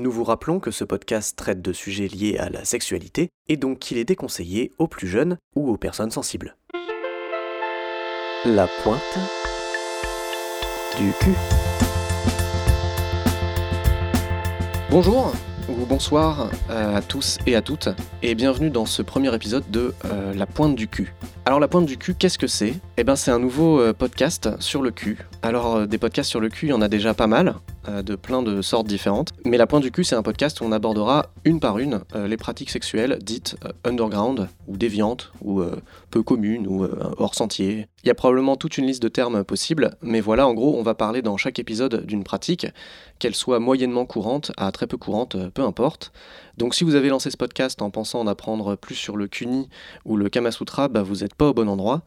Nous vous rappelons que ce podcast traite de sujets liés à la sexualité et donc qu'il est déconseillé aux plus jeunes ou aux personnes sensibles. La pointe du cul. Bonjour ou bonsoir euh, à tous et à toutes et bienvenue dans ce premier épisode de euh, La pointe du cul. Alors la pointe du cul, qu'est-ce que c'est? Eh bien c'est un nouveau euh, podcast sur le cul. Alors des podcasts sur le cul, il y en a déjà pas mal, de plein de sortes différentes. Mais la pointe du cul, c'est un podcast où on abordera une par une les pratiques sexuelles dites underground ou déviantes ou peu communes ou hors sentier. Il y a probablement toute une liste de termes possibles, mais voilà, en gros, on va parler dans chaque épisode d'une pratique, qu'elle soit moyennement courante à très peu courante, peu importe. Donc si vous avez lancé ce podcast en pensant en apprendre plus sur le Kuni ou le Kamasutra, bah, vous n'êtes pas au bon endroit.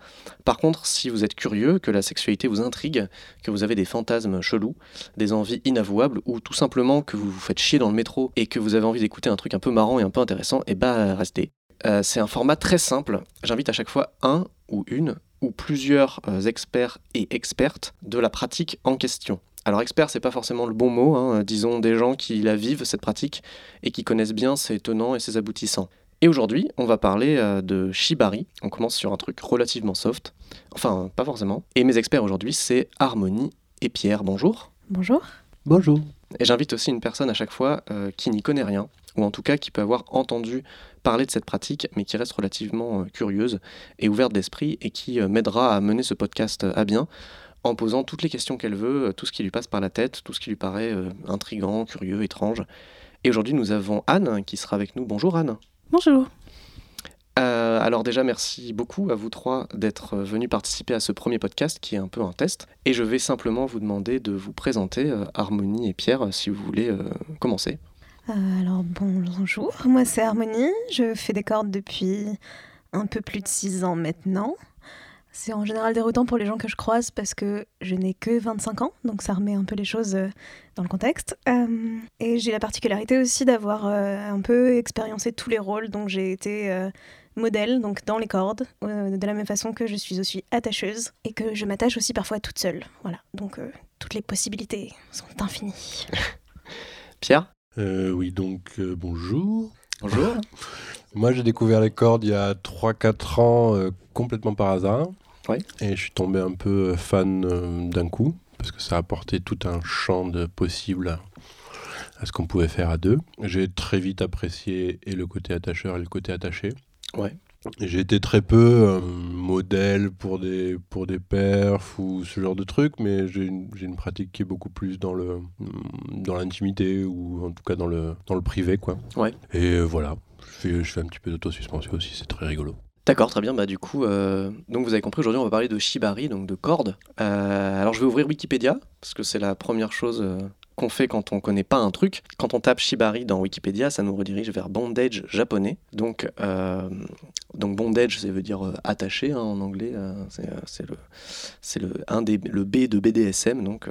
Par contre, si vous êtes curieux, que la sexualité vous intrigue, que vous avez des fantasmes chelous, des envies inavouables, ou tout simplement que vous vous faites chier dans le métro et que vous avez envie d'écouter un truc un peu marrant et un peu intéressant, et eh bah restez. Euh, c'est un format très simple. J'invite à chaque fois un ou une ou plusieurs euh, experts et expertes de la pratique en question. Alors expert, c'est pas forcément le bon mot, hein, disons des gens qui la vivent cette pratique et qui connaissent bien ses tenants et ses aboutissants. Et aujourd'hui, on va parler euh, de Shibari. On commence sur un truc relativement soft, enfin pas forcément. Et mes experts aujourd'hui, c'est Harmonie et Pierre. Bonjour. Bonjour. Bonjour. Et j'invite aussi une personne à chaque fois euh, qui n'y connaît rien, ou en tout cas qui peut avoir entendu parler de cette pratique, mais qui reste relativement euh, curieuse et ouverte d'esprit, et qui euh, m'aidera à mener ce podcast à bien en posant toutes les questions qu'elle veut, tout ce qui lui passe par la tête, tout ce qui lui paraît intrigant, curieux, étrange. Et aujourd'hui, nous avons Anne qui sera avec nous. Bonjour Anne. Bonjour. alors déjà, merci beaucoup à vous trois d'être venus participer à ce premier podcast qui est un peu un test. Et je vais simplement vous demander de vous présenter, Harmonie et Pierre, si vous voulez commencer. Euh, alors bonjour, moi c'est Harmonie, je fais des cordes depuis un peu plus de 6 ans maintenant. C'est en général déroutant pour les gens que je croise parce que je n'ai que 25 ans, donc ça remet un peu les choses euh, dans le contexte. Euh, et j'ai la particularité aussi d'avoir un peu expériencé tous les rôles, donc j'ai été modèle, donc dans les cordes, de la même façon que je suis aussi attacheuse et que je m'attache aussi parfois toute seule. Voilà, donc toutes les possibilités sont infinies. Pierre? Euh, oui, donc euh, bonjour. Bonjour. Moi, j'ai découvert les cordes il y a 3-4 ans euh, complètement par hasard. Oui. Et je suis tombé un peu fan d'un coup, parce que ça a apporté tout un champ de possibles à ce qu'on pouvait faire à deux. J'ai très vite apprécié et le côté attacheur et le côté attaché. Ouais. J'ai été très peu euh, modèle pour des, pour des perfs ou ce genre de trucs, mais j'ai une, une, pratique qui est beaucoup plus dans le dans l'intimité ou en tout cas dans le, dans le privé. Quoi. Ouais. Et euh, voilà, je fais, je fais un petit peu d'autosuspension aussi, c'est très rigolo. D'accord, très bien. Bah, du coup, euh, donc vous avez compris, aujourd'hui on va parler de shibari, donc de cordes. alors je vais ouvrir Wikipédia, parce que c'est la première chose qu'on fait quand on connaît pas un truc. Quand on tape Shibari dans Wikipédia, ça nous redirige vers bondage japonais. Donc, euh, donc bondage, ça veut dire euh, attaché hein, en anglais. Euh, c'est le, c'est le, un des, le B de BDSM, donc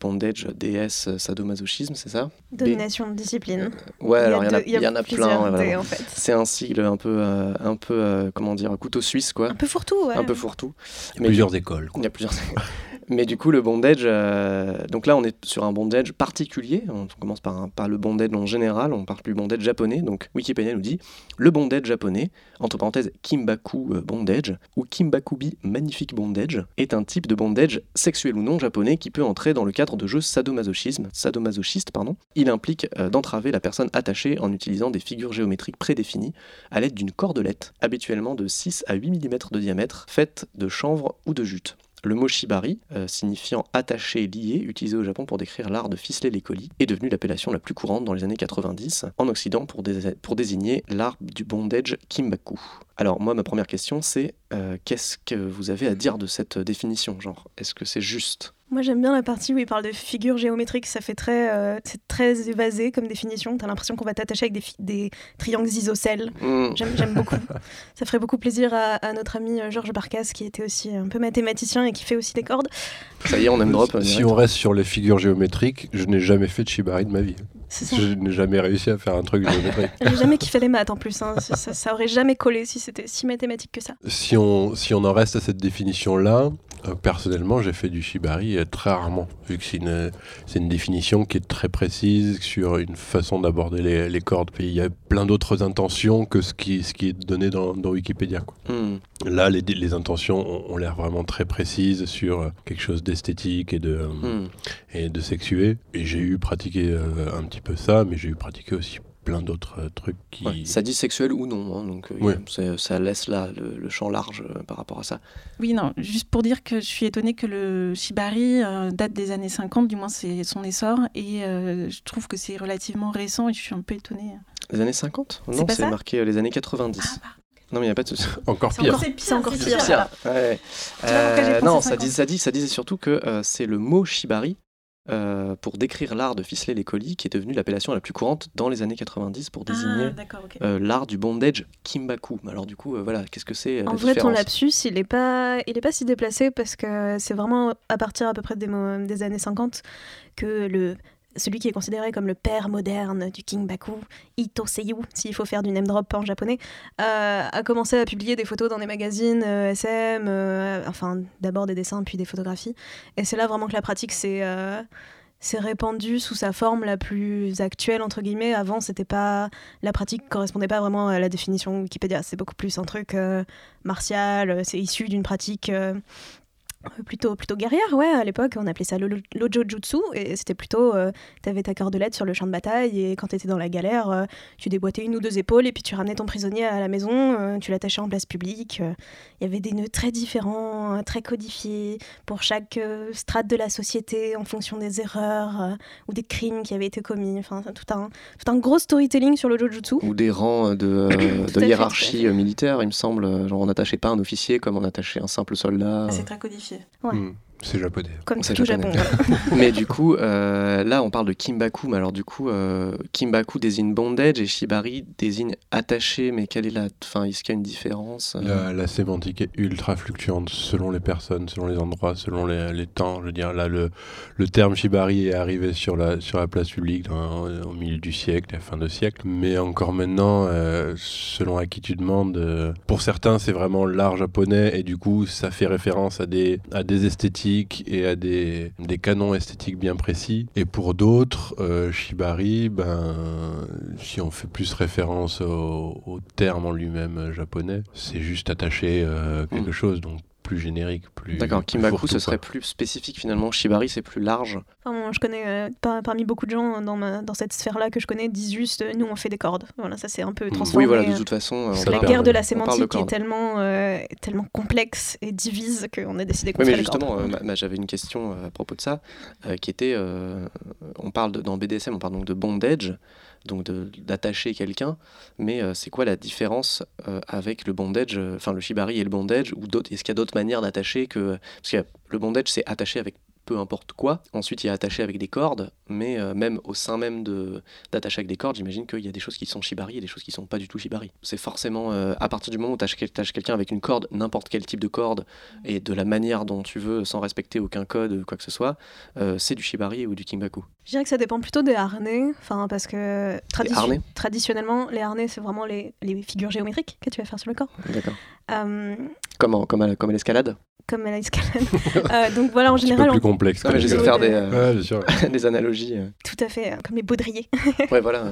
bondage, DS, sadomasochisme, c'est ça? Domination de discipline. ouais, alors il y, en a plein. C'est un sigle un peu, un peu comment dire, couteau suisse, quoi. Un peu fourre-tout, ouais. Un peu fourre-tout. Il y a plusieurs écoles. Il y a plusieurs écoles. Mais du coup, le bondage, euh, donc là, on est sur un bondage particulier. On commence par, par le bondage en général, on parle du bondage japonais. Donc Wikipédia nous dit le bondage japonais, entre parenthèses Kimbaku euh, bondage ou Kimbakubi magnifique bondage, est un type de bondage sexuel ou non japonais qui peut entrer dans le cadre de jeux sadomasochisme, sadomasochiste. Pardon. Il implique euh, d'entraver la personne attachée en utilisant des figures géométriques prédéfinies à l'aide d'une cordelette, habituellement de 6 à 8 mm de diamètre, faite de chanvre ou de jute. Le mot shibari, euh, signifiant attaché, lié, utilisé au Japon pour décrire l'art de ficeler les colis, est devenu l'appellation la plus courante dans les années 90 en Occident pour, pour désigner l'art du bondage kimbaku. Alors moi, ma première question, c'est euh, qu'est-ce que vous avez à dire de cette définition? Genre, est-ce que c'est juste? Moi j'aime bien la partie où il parle de figures géométriques, ça fait très, euh, c'est très évasé comme définition. T'as l'impression qu'on va t'attacher avec des, des, triangles isocèles. Mm. J'aime beaucoup. ça ferait beaucoup plaisir à, notre ami euh, Georges Barcas qui était aussi un peu mathématicien et qui fait aussi des cordes. Ça y est, on aime drop. Si on reste sur les figures géométriques, je n'ai jamais fait de shibari de ma vie. Ça. Je n'ai jamais réussi à faire un truc géométrique. J'ai jamais kiffé les maths en plus. hein. Ça, ça- ça aurait jamais collé si c'était si mathématique que ça. si, on, si on en reste à cette définition-là, euh, personnellement, j'ai fait du shibari euh, très rarement, vu que c'est une, c'est une définition qui est très précise sur une façon d'aborder les, les cordes. Puis il y a plein d'autres intentions que ce qui, ce qui est donné dans, dans Wikipédia. quoi. Hmm. Là, les, les intentions ont, ont l'air vraiment très précises sur euh, quelque chose d'esthétique et de, Hmm. et de sexué. Et j'ai eu pratiqué euh, un petit peu ça, mais j'ai eu pratiqué aussi plein d'autres euh, trucs qui... Ouais, Ça dit sexuel ou non, hein, donc euh, ça laisse là le, le champ large euh, par rapport à ça. Oui, non, juste pour dire que je suis étonnée que le shibari euh, date des années 50, du moins c'est son essor, et euh, je trouve que c'est relativement récent et je suis un peu étonnée. Les années 50 C'est Non, c'est marqué euh, les années 90. Ah, non, mais il n'y a pas de souci. Encore pire. c'est encore pire. Ouais. Euh, non, ça, 50? dit, ça, dit, ça disait surtout que euh, c'est le mot shibari euh, pour décrire l'art de ficeler les colis qui est devenu l'appellation la plus courante dans les années 90 pour Ah, désigner euh, l'art du bondage kimbaku. Alors du coup, euh, voilà, qu'est-ce que c'est En la vrai, ton lapsus, il est pas, il est pas si déplacé parce que c'est vraiment à partir à peu près des années 50 que le celui qui est considéré comme le père moderne du Kingbaku, Ito Seiyu, s'il faut faire du name drop en japonais, euh, a commencé à publier des photos dans des magazines euh, SM, euh, enfin d'abord des dessins puis des photographies. Et c'est là vraiment que la pratique s'est répandue sous sa forme la plus actuelle entre guillemets. Avant, c'était pas la pratique correspondait pas vraiment à la définition Wikipédia. C'est beaucoup plus un truc martial. C'est issu d'une pratique plutôt plutôt guerrière. Ouais, à l'époque, on appelait ça le l'ojo jutsu et c'était plutôt euh, t'avais ta cordelette sur le champ de bataille et quand t'étais dans la galère, euh, tu déboîtais une ou deux épaules et puis tu ramenais ton prisonnier à la maison, euh, tu l'attachais en place publique. euh. Il y avait des nœuds très différents, euh, très codifiés pour chaque euh, strate de la société en fonction des erreurs euh, ou des crimes qui avaient été commis. Enfin, tout un tout un gros storytelling sur le jujutsu. Ou des rangs euh, de, euh, hiérarchie fait. euh, militaire, il me semble. euh, Genre on n'attachait pas un officier comme on attachait un simple soldat. Ah, C'est très codifié. Ouais. Hmm, c'est japonais. Comme C'est tout Japon. japonais. Mais du coup, euh, là, on parle de Kimbaku. Mais alors, du coup, euh, Kimbaku désigne bondage et Shibari désigne attaché. Mais quelle est la. Enfin, est-ce qu'il y a une différence euh? La, la sémantique est ultra fluctuante selon les personnes, selon les endroits, selon les, les temps. Je veux dire, là, le, le terme shibari est arrivé sur la, sur la place publique dans- au milieu du siècle, à la fin de siècle. Mais encore maintenant, euh, selon à qui tu demandes, euh, pour certains, c'est vraiment l'art japonais et du coup, ça fait référence à des, à des esthétiques et à des, des canons esthétiques bien précis. Et pour d'autres, euh, shibari, ben, si on fait plus référence au, au terme en lui-même euh, japonais, c'est juste attacher euh, quelque Mm. chose, donc plus générique, plus. D'accord, Kimbaku, ce serait plus spécifique finalement. Shibari, c'est plus large. Enfin, bon, je connais, euh, par- parmi beaucoup de gens dans, ma- dans cette sphère-là que je connais, disent juste euh, nous on fait des cordes. Voilà, ça c'est un peu transformé. oui, voilà, de euh, toute façon. euh, on la guerre de la sémantique est tellement, euh, tellement complexe et divise qu'on a décidé qu'on Oui, mais justement, euh, j'avais une question euh, à propos de ça, euh, qui était, euh, on parle de, dans BDSM, on parle donc de bondage, donc d'attacher quelqu'un, mais euh, c'est quoi la différence euh, avec le bondage, euh, enfin le shibari et le bondage, ou est-ce qu'il y a d'autres manières d'attacher que, parce que le bondage c'est attacher avec peu importe quoi. Ensuite, il y a attaché avec des cordes, mais euh, même au sein même de d'attacher avec des cordes, j'imagine qu'il y a des choses qui sont shibari et des choses qui sont pas du tout shibari. C'est forcément euh, à partir du moment où tu attaches quelqu'un avec une corde, n'importe quel type de corde, et de la manière dont tu veux, sans respecter aucun code, quoi que ce soit, euh, c'est du shibari ou du kimbaku. Je dirais que ça dépend plutôt des harnais, enfin parce que tradi- harnais traditionnellement, les harnais c'est vraiment les, les figures géométriques que tu vas faire sur le corps. D'accord. Comme, en- comme, à comme à l'escalade? Comme à l'escalade. Euh, donc voilà, en général, plus on- complexe. J'essaie de faire des, euh, Ouais, bien sûr. des analogies. euh. tout à fait, euh, comme les baudriers. Ouais, voilà.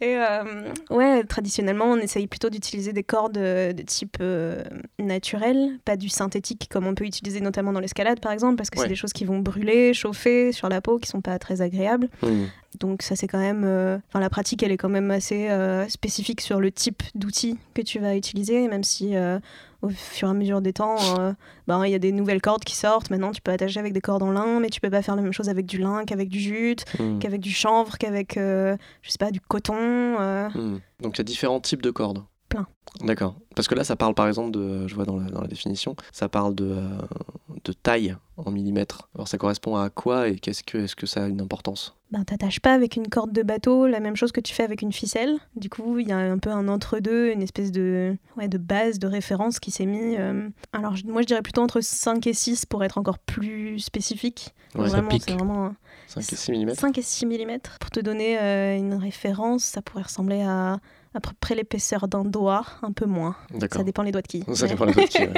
Et euh, ouais, traditionnellement, on essaye plutôt d'utiliser des cordes de type euh, naturel, pas du synthétique comme on peut utiliser notamment dans l'escalade par exemple, parce que Ouais. c'est des choses qui vont brûler, chauffer sur la peau, qui sont pas très agréables. Hmm. Donc ça c'est quand même, euh, enfin la pratique elle est quand même assez euh, spécifique sur le type d'outil que tu vas utiliser, même si euh, au fur et à mesure des temps, euh, ben, il y a des nouvelles cordes qui sortent. Maintenant tu peux attacher avec des cordes en lin, mais tu peux pas faire la même chose avec du lin qu'avec du jute, Hmm. qu'avec du chanvre, qu'avec euh, je sais pas du coton. euh, Hmm. Donc il y a différents types de cordes. Plein. D'accord. Parce que là, ça parle par exemple de, je vois dans la, dans la définition, ça parle de, euh, de taille en millimètres. Alors ça correspond à quoi et qu'est-ce que, est-ce que ça a une importance? Ben, t'attaches pas avec une corde de bateau la même chose que tu fais avec une ficelle. Du coup, il y a un peu un entre-deux, une espèce de, ouais, de base, de référence qui s'est mis. euh, Alors, moi, je dirais plutôt entre 5 et 6 pour être encore plus spécifique. Ouais, ça Vraiment, pique. c'est vraiment 5 et 6 mm 5 et 6 mm. Pour te donner euh, une référence, ça pourrait ressembler à à peu près l'épaisseur d'un doigt, un peu moins. D'accord. Ça dépend les doigts de qui. Ça dépend des autres qui, ouais,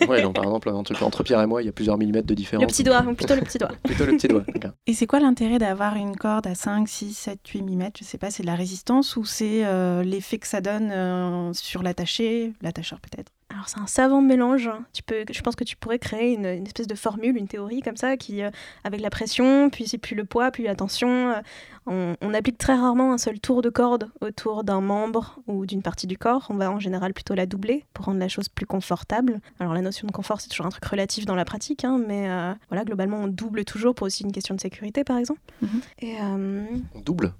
que- ouais, donc par exemple, entre, entre Pierre et moi, il y a plusieurs millimètres de différence. Le petit doigt, ou plutôt le petit doigt. Plutôt le petit doigt. d'accord. Et c'est quoi l'intérêt d'avoir une corde à 5, 6, 7, 8 mm Je sais pas, c'est de la résistance ou c'est euh, l'effet que ça donne euh, sur l'attaché, l'attacheur peut-être? Alors c'est un savant mélange. Tu peux, je pense que tu pourrais créer une, une espèce de formule, une théorie comme ça, qui, euh, avec la pression, puis c'est plus le poids, puis la tension, euh, on, on applique très rarement un seul tour de corde autour d'un membre ou d'une partie du corps. On va en général plutôt la doubler pour rendre la chose plus confortable. Alors la notion de confort, c'est toujours un truc relatif dans la pratique, hein, mais euh, voilà, globalement, on double toujours pour aussi une question de sécurité, par exemple. Mhm. Et euh, On double?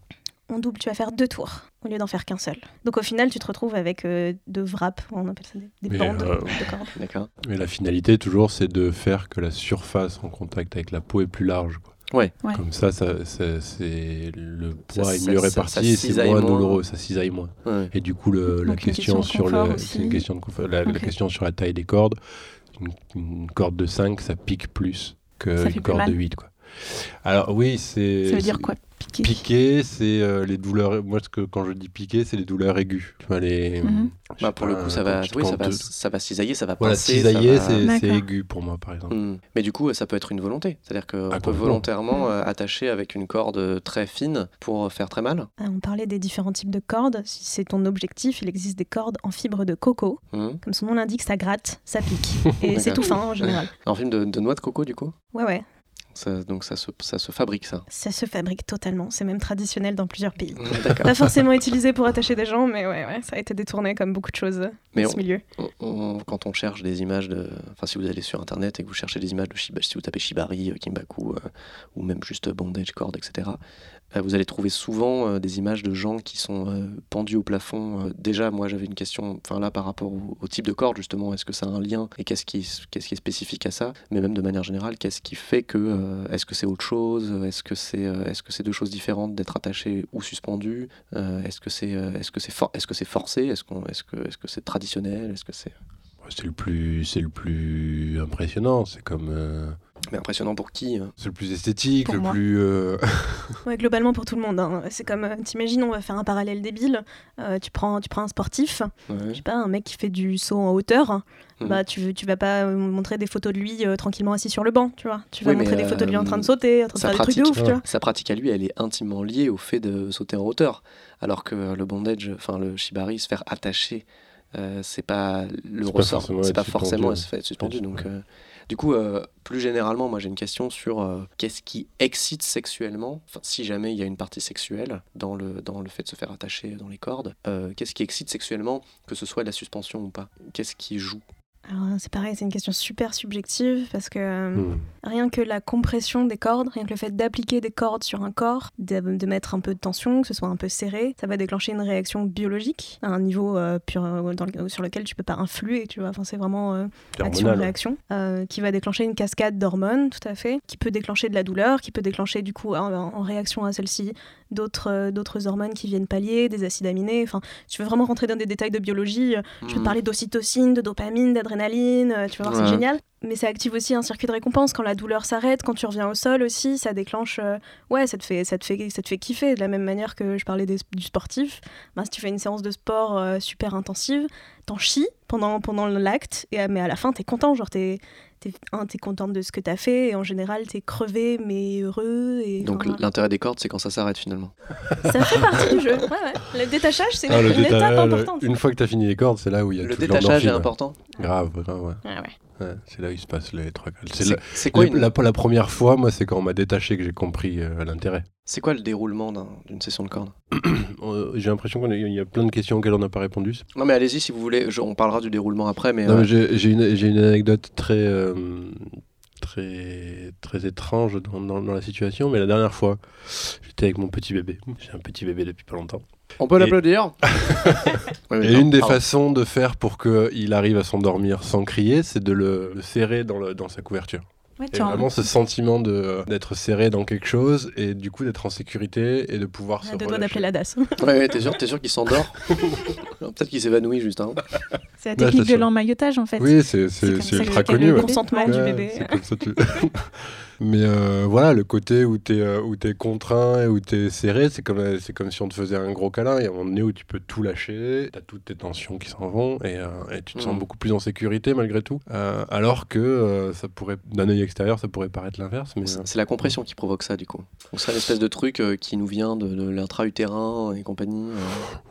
On double, tu vas faire deux tours au lieu d'en faire qu'un seul. Donc au final, tu te retrouves avec euh, deux wraps, on appelle ça des, des Mais, bandes euh, de corde. D'accord. Mais la finalité, toujours, c'est de faire que la surface en contact avec la peau est plus large. quoi. Ouais. Comme ça, ça, ça- c'est le poids Ça- est mieux ça- réparti ça et c'est moins moins. douloureux, ça cisaille moins. Ouais. Et du coup, le- la question, sur le, une question de. La, la Ok. question sur la taille des cordes, une, une corde de 5, ça pique plus qu'une corde mal. de 8. Quoi. Alors oui, c'est... Ça veut dire quoi? Piquer Piquer, c'est euh, les douleurs. Moi, ce que, quand je dis piquer, c'est les douleurs aiguës. Tu vois, les. Mhm. Bah, pour le coup, ça va, oui, ça va, ça va cisailler, ça va Voilà, pincer. cisailler, va- c'est aigu pour moi, par exemple. Hmm. Mais du coup, ça peut être une volonté. C'est-à-dire qu'on Ah, peut volontairement euh, attacher avec une corde très fine pour faire très mal. Ah, On parlait des différents types de cordes. Si c'est ton objectif, il existe des cordes en fibre de coco. Hmm. Comme son nom l'indique, ça gratte, ça pique. Et c'est tout fin en général. En film de, de noix de coco, du coup? Ouais, ouais. Ça- Donc ça se, ça se fabrique, ça. Ça se fabrique totalement. C'est même traditionnel dans plusieurs pays. D'accord. Pas forcément utilisé pour attacher des gens, mais ouais, ouais, ça a été détourné comme beaucoup de choses Mais dans on- ce milieu. On- on- quand on cherche des images de. Enfin, si vous allez sur internet et que vous cherchez des images de Shibari, si vous tapez Shibari, euh, Kimbaku, euh, ou même juste bondage, corde, etc., euh, vous allez trouver souvent euh, des images de gens qui sont euh, pendus au plafond. Euh, déjà, moi, j'avais une question, enfin là, par rapport au, au type de corde, justement, est-ce que ça a un lien et qu'est-ce qui, qu'est-ce qui est spécifique à ça? Mais même de manière générale, qu'est-ce qui fait que. Euh, est-ce que c'est autre chose? Est-ce que c'est euh, est-ce que c'est deux choses différentes d'être attaché ou suspendu Euh, Est-ce que c'est est-ce que c'est est-ce que c'est forcé? Est-ce qu'on est-ce que est-ce que c'est traditionnel? Est-ce que c'est C'est le plus, c'est le plus impressionnant. C'est comme, mais impressionnant pour qui hein c'est le plus esthétique, Pour le moi. plus. euh, Ouais, globalement pour tout le monde. hein. C'est comme, euh, t'imagines, on va faire un parallèle débile. Euh, tu, prends, tu prends un sportif, Ouais. je sais pas, un mec qui fait du saut en hauteur. Mhm. Bah, tu, veux- tu vas pas montrer des photos de lui euh, tranquillement assis sur le banc, tu vois. Tu vas Oui, montrer des photos de lui en train de sauter, en train de faire des trucs de ouf, tu vois. Sa pratique à lui, elle est intimement liée au fait de sauter en hauteur, alors que le bondage, enfin le shibari, se faire attacher, euh, c'est pas le C'est ressort, c'est pas forcément faire suspendu. Ouais. Donc, euh, du coup, euh, plus généralement, moi j'ai une question sur euh, qu'est-ce qui excite sexuellement, si jamais il y a une partie sexuelle dans le dans le fait de se faire attacher dans les cordes, euh, qu'est-ce qui excite sexuellement, que ce soit de la suspension ou pas, qu'est-ce qui joue? Alors, c'est pareil, c'est une question super subjective parce que euh, hmm. rien que la compression des cordes, rien que le fait d'appliquer des cordes sur un corps, de, de mettre un peu de tension, que ce soit un peu serré, ça va déclencher une réaction biologique à un niveau euh, pur- euh, dans le- sur lequel tu peux pas influer, tu vois. Enfin, c'est vraiment euh, action-réaction, qui va déclencher une cascade d'hormones, tout à fait, qui peut déclencher de la douleur, qui peut déclencher du coup en, en réaction à celle-ci d'autres euh, d'autres hormones qui viennent pallier, des acides aminés. Enfin, tu veux vraiment rentrer dans des détails de biologie. Je peux te parler d'ocytocine, de dopamine, d'adrénaline, euh, tu vas voir, Ouais. c'est génial. Mais ça active aussi un circuit de récompense quand la douleur s'arrête, quand tu reviens au sol aussi, ça déclenche. euh, ouais, ça te, fait, ça, te fait, ça te fait kiffer. De la même manière que je parlais des- du sportif, ben, si tu fais une séance de sport euh, super intensive, t'en chies pendant, pendant l'acte, et, mais à la fin, t'es content. Genre, t'es. T'es, un, t'es contente de ce que t'as fait, et en général, t'es crevé, mais heureux. Et, Donc l'intérêt des cordes, c'est quand ça s'arrête finalement. ça fait partie du jeu. Ouais, ouais. Le détachage, c'est Ah, le une étape déta- le- importante. Une fois que tu as fini les cordes, c'est là où il y a Le détachage est important. Grave, grave, ouais. Ouais, ouais. Ouais, c'est là où il se passe les trois C'est quoi, la- une- la- la première fois, moi, c'est quand on m'a détaché que j'ai compris euh, l'intérêt. c'est quoi le déroulement d'un- d'une session de cordes? Euh, J'ai l'impression qu'il y a plein de questions auxquelles on n'a pas répondu. Non mais allez-y si vous voulez, Je- on parlera du déroulement après, mais euh, j'ai une, anecdote très, euh, très, très étrange dans, dans- dans la situation, mais la dernière fois, j'étais avec mon petit bébé. J'ai un petit bébé depuis pas longtemps. On peut Et- l'applaudir Ouais, Et non, une des pardon. façons de faire pour qu'il arrive à s'endormir sans crier, c'est de le, le serrer dans, le- dans sa couverture. Ouais, Et vraiment ce sentiment de- d'être serré dans quelque chose et du coup d'être en sécurité et de pouvoir On se deux doigts d'appeler la DAS. Ouais, ouais, t'es sûr, t'es sûr qu'il s'endort Peut-être qu'il s'évanouit juste. Hein. C'est la technique c'est de l'emmaillotage en fait. Oui, c'est C'est c'est- comme c'est ça ultra connu. le ouais. consentement du bébé. c'est comme ça, tu- Mais euh, voilà, le côté où tu es, où t'es contraint et où tu es serré, c'est comme, comme si on te faisait un gros câlin. Il y a un moment donné où tu peux tout lâcher, tu as toutes tes tensions qui s'en vont et, euh, et tu te sens Mhm. beaucoup plus en sécurité malgré tout. Euh, alors que euh, ça pourrait, d'un œil extérieur, ça pourrait paraître l'inverse. Mais, euh, C'est la compression qui provoque ça, du coup. Donc, c'est une espèce de truc euh, qui nous vient de, de l'intra-utérin et compagnie. euh.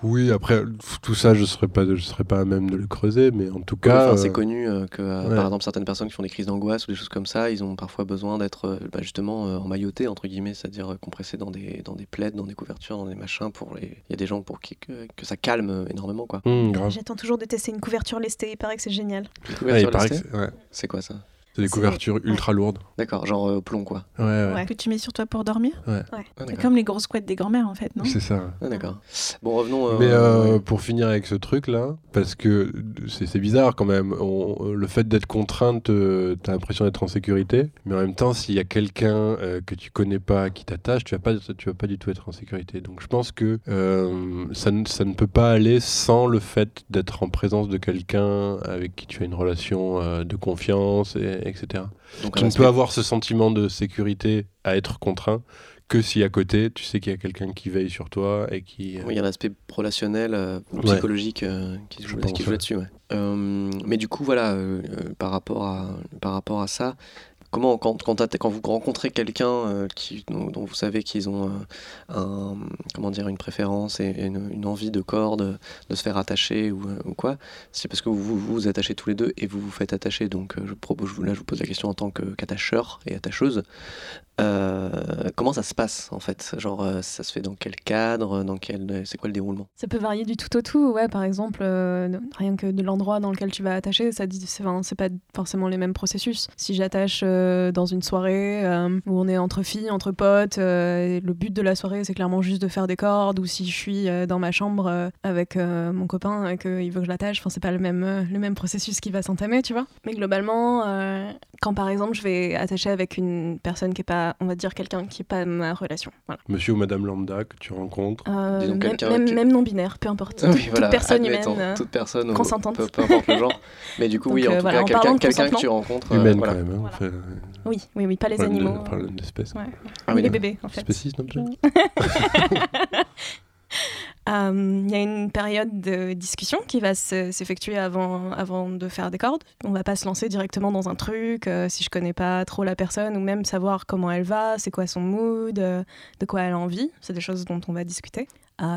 oui, après, tout ça, je ne serais, pas- je serais pas à même de le creuser, mais en tout cas. enfin, c'est euh, connu euh, que, euh, ouais. par exemple, certaines personnes qui font des crises d'angoisse ou des choses comme ça, ils ont parfois besoin d'être euh, bah, justement euh, entre guillemets, c'est-à-dire euh, compressés dans des, dans des plaids, dans des couvertures, dans des machins. Pour les... Il y a des gens pour qui que, que ça calme énormément, quoi. grave. J'attends toujours de tester une couverture lestée. Il paraît que c'est génial. Ouais, que lestées, c'est ouais, c'est quoi ça? C'est des couvertures ultra lourdes. D'accord, genre euh, au plomb, quoi. Ouais, ouais. Ouais. Que tu mets sur toi pour dormir. Ah, C'est d'accord. comme les grosses couettes des grand-mères en fait, non? C'est ça. Ah, d'accord. Bon, revenons. euh, Mais euh, ouais. pour finir avec ce truc-là, parce que c'est bizarre quand même, on- le fait d'être contrainte, t'as l'impression d'être en sécurité, mais en même temps, s'il y a quelqu'un euh, que tu connais pas qui t'attache, tu vas pas, tu vas pas du tout être en sécurité. Donc je pense que euh, ça, ne, ça ne peut pas aller sans le fait d'être en présence de quelqu'un avec qui tu as une relation euh, de confiance, et, etc. Donc, Tu ne peux avoir ce sentiment de sécurité à être contraint que si à côté, tu sais qu'il y a quelqu'un qui veille sur toi et qui... euh, Oui, il y a un aspect relationnel, euh, psychologique euh, qui joue, qui là-dessus. ouais. Euh, mais du coup, voilà, par, rapport à, par rapport à ça, comment, quand, quand, quand vous rencontrez quelqu'un euh, dont, vous savez qu'ils ont euh, comment dire, une préférence et une, envie de corde, de se faire attacher ou, euh, ou quoi, c'est parce que vous, vous attachez tous les deux et vous vous faites attacher. Donc, je propose, là, je vous pose la question en tant qu'attacheur et attacheuse. Euh, comment ça se passe en fait? Genre, euh, ça se fait dans quel cadre? Dans quel, c'est quoi le déroulement? Ça peut varier du tout au tout, ouais. Par exemple, euh, rien que de l'endroit dans lequel tu vas attacher, ça dit, c'est, pas forcément les mêmes processus. Si j'attache euh, dans une soirée euh, où on est entre filles, entre potes, euh, le but de la soirée c'est clairement juste de faire des cordes, ou si je suis euh, dans ma chambre euh, avec euh, mon copain et qu'il veut que je l'attache, enfin, c'est pas le même, euh, le même processus qui va s'entamer, tu vois. Mais globalement, euh, quand par exemple je vais attacher avec une personne qui est pas, on va dire quelqu'un qui est pas ma relation, voilà. Monsieur ou Madame Lambda que tu rencontres. Euh, Disons même, quelqu'un même, qui- même non binaire, peu importe. Ah oui, toute, voilà, toute personne admettons, humaine. euh, toute personne consentante. peu, peu importe le genre. Mais du coup, oui, en euh, tout voilà, cas, quelqu'un que tu rencontres. euh, Humaine voilà. quand même. Hein, Voilà. on fait, euh, Oui, oui, oui, pas les animaux. problème d'espèce. Ouais. Ah oui, les bébés, en fait. Peut-être Euh, Il y a une période de discussion qui va se- s'effectuer avant, avant de faire des cordes. On va pas se lancer directement dans un truc euh, si je connais pas trop la personne ou même savoir comment elle va, c'est quoi son mood, euh, de quoi elle a envie. C'est des choses dont on va discuter.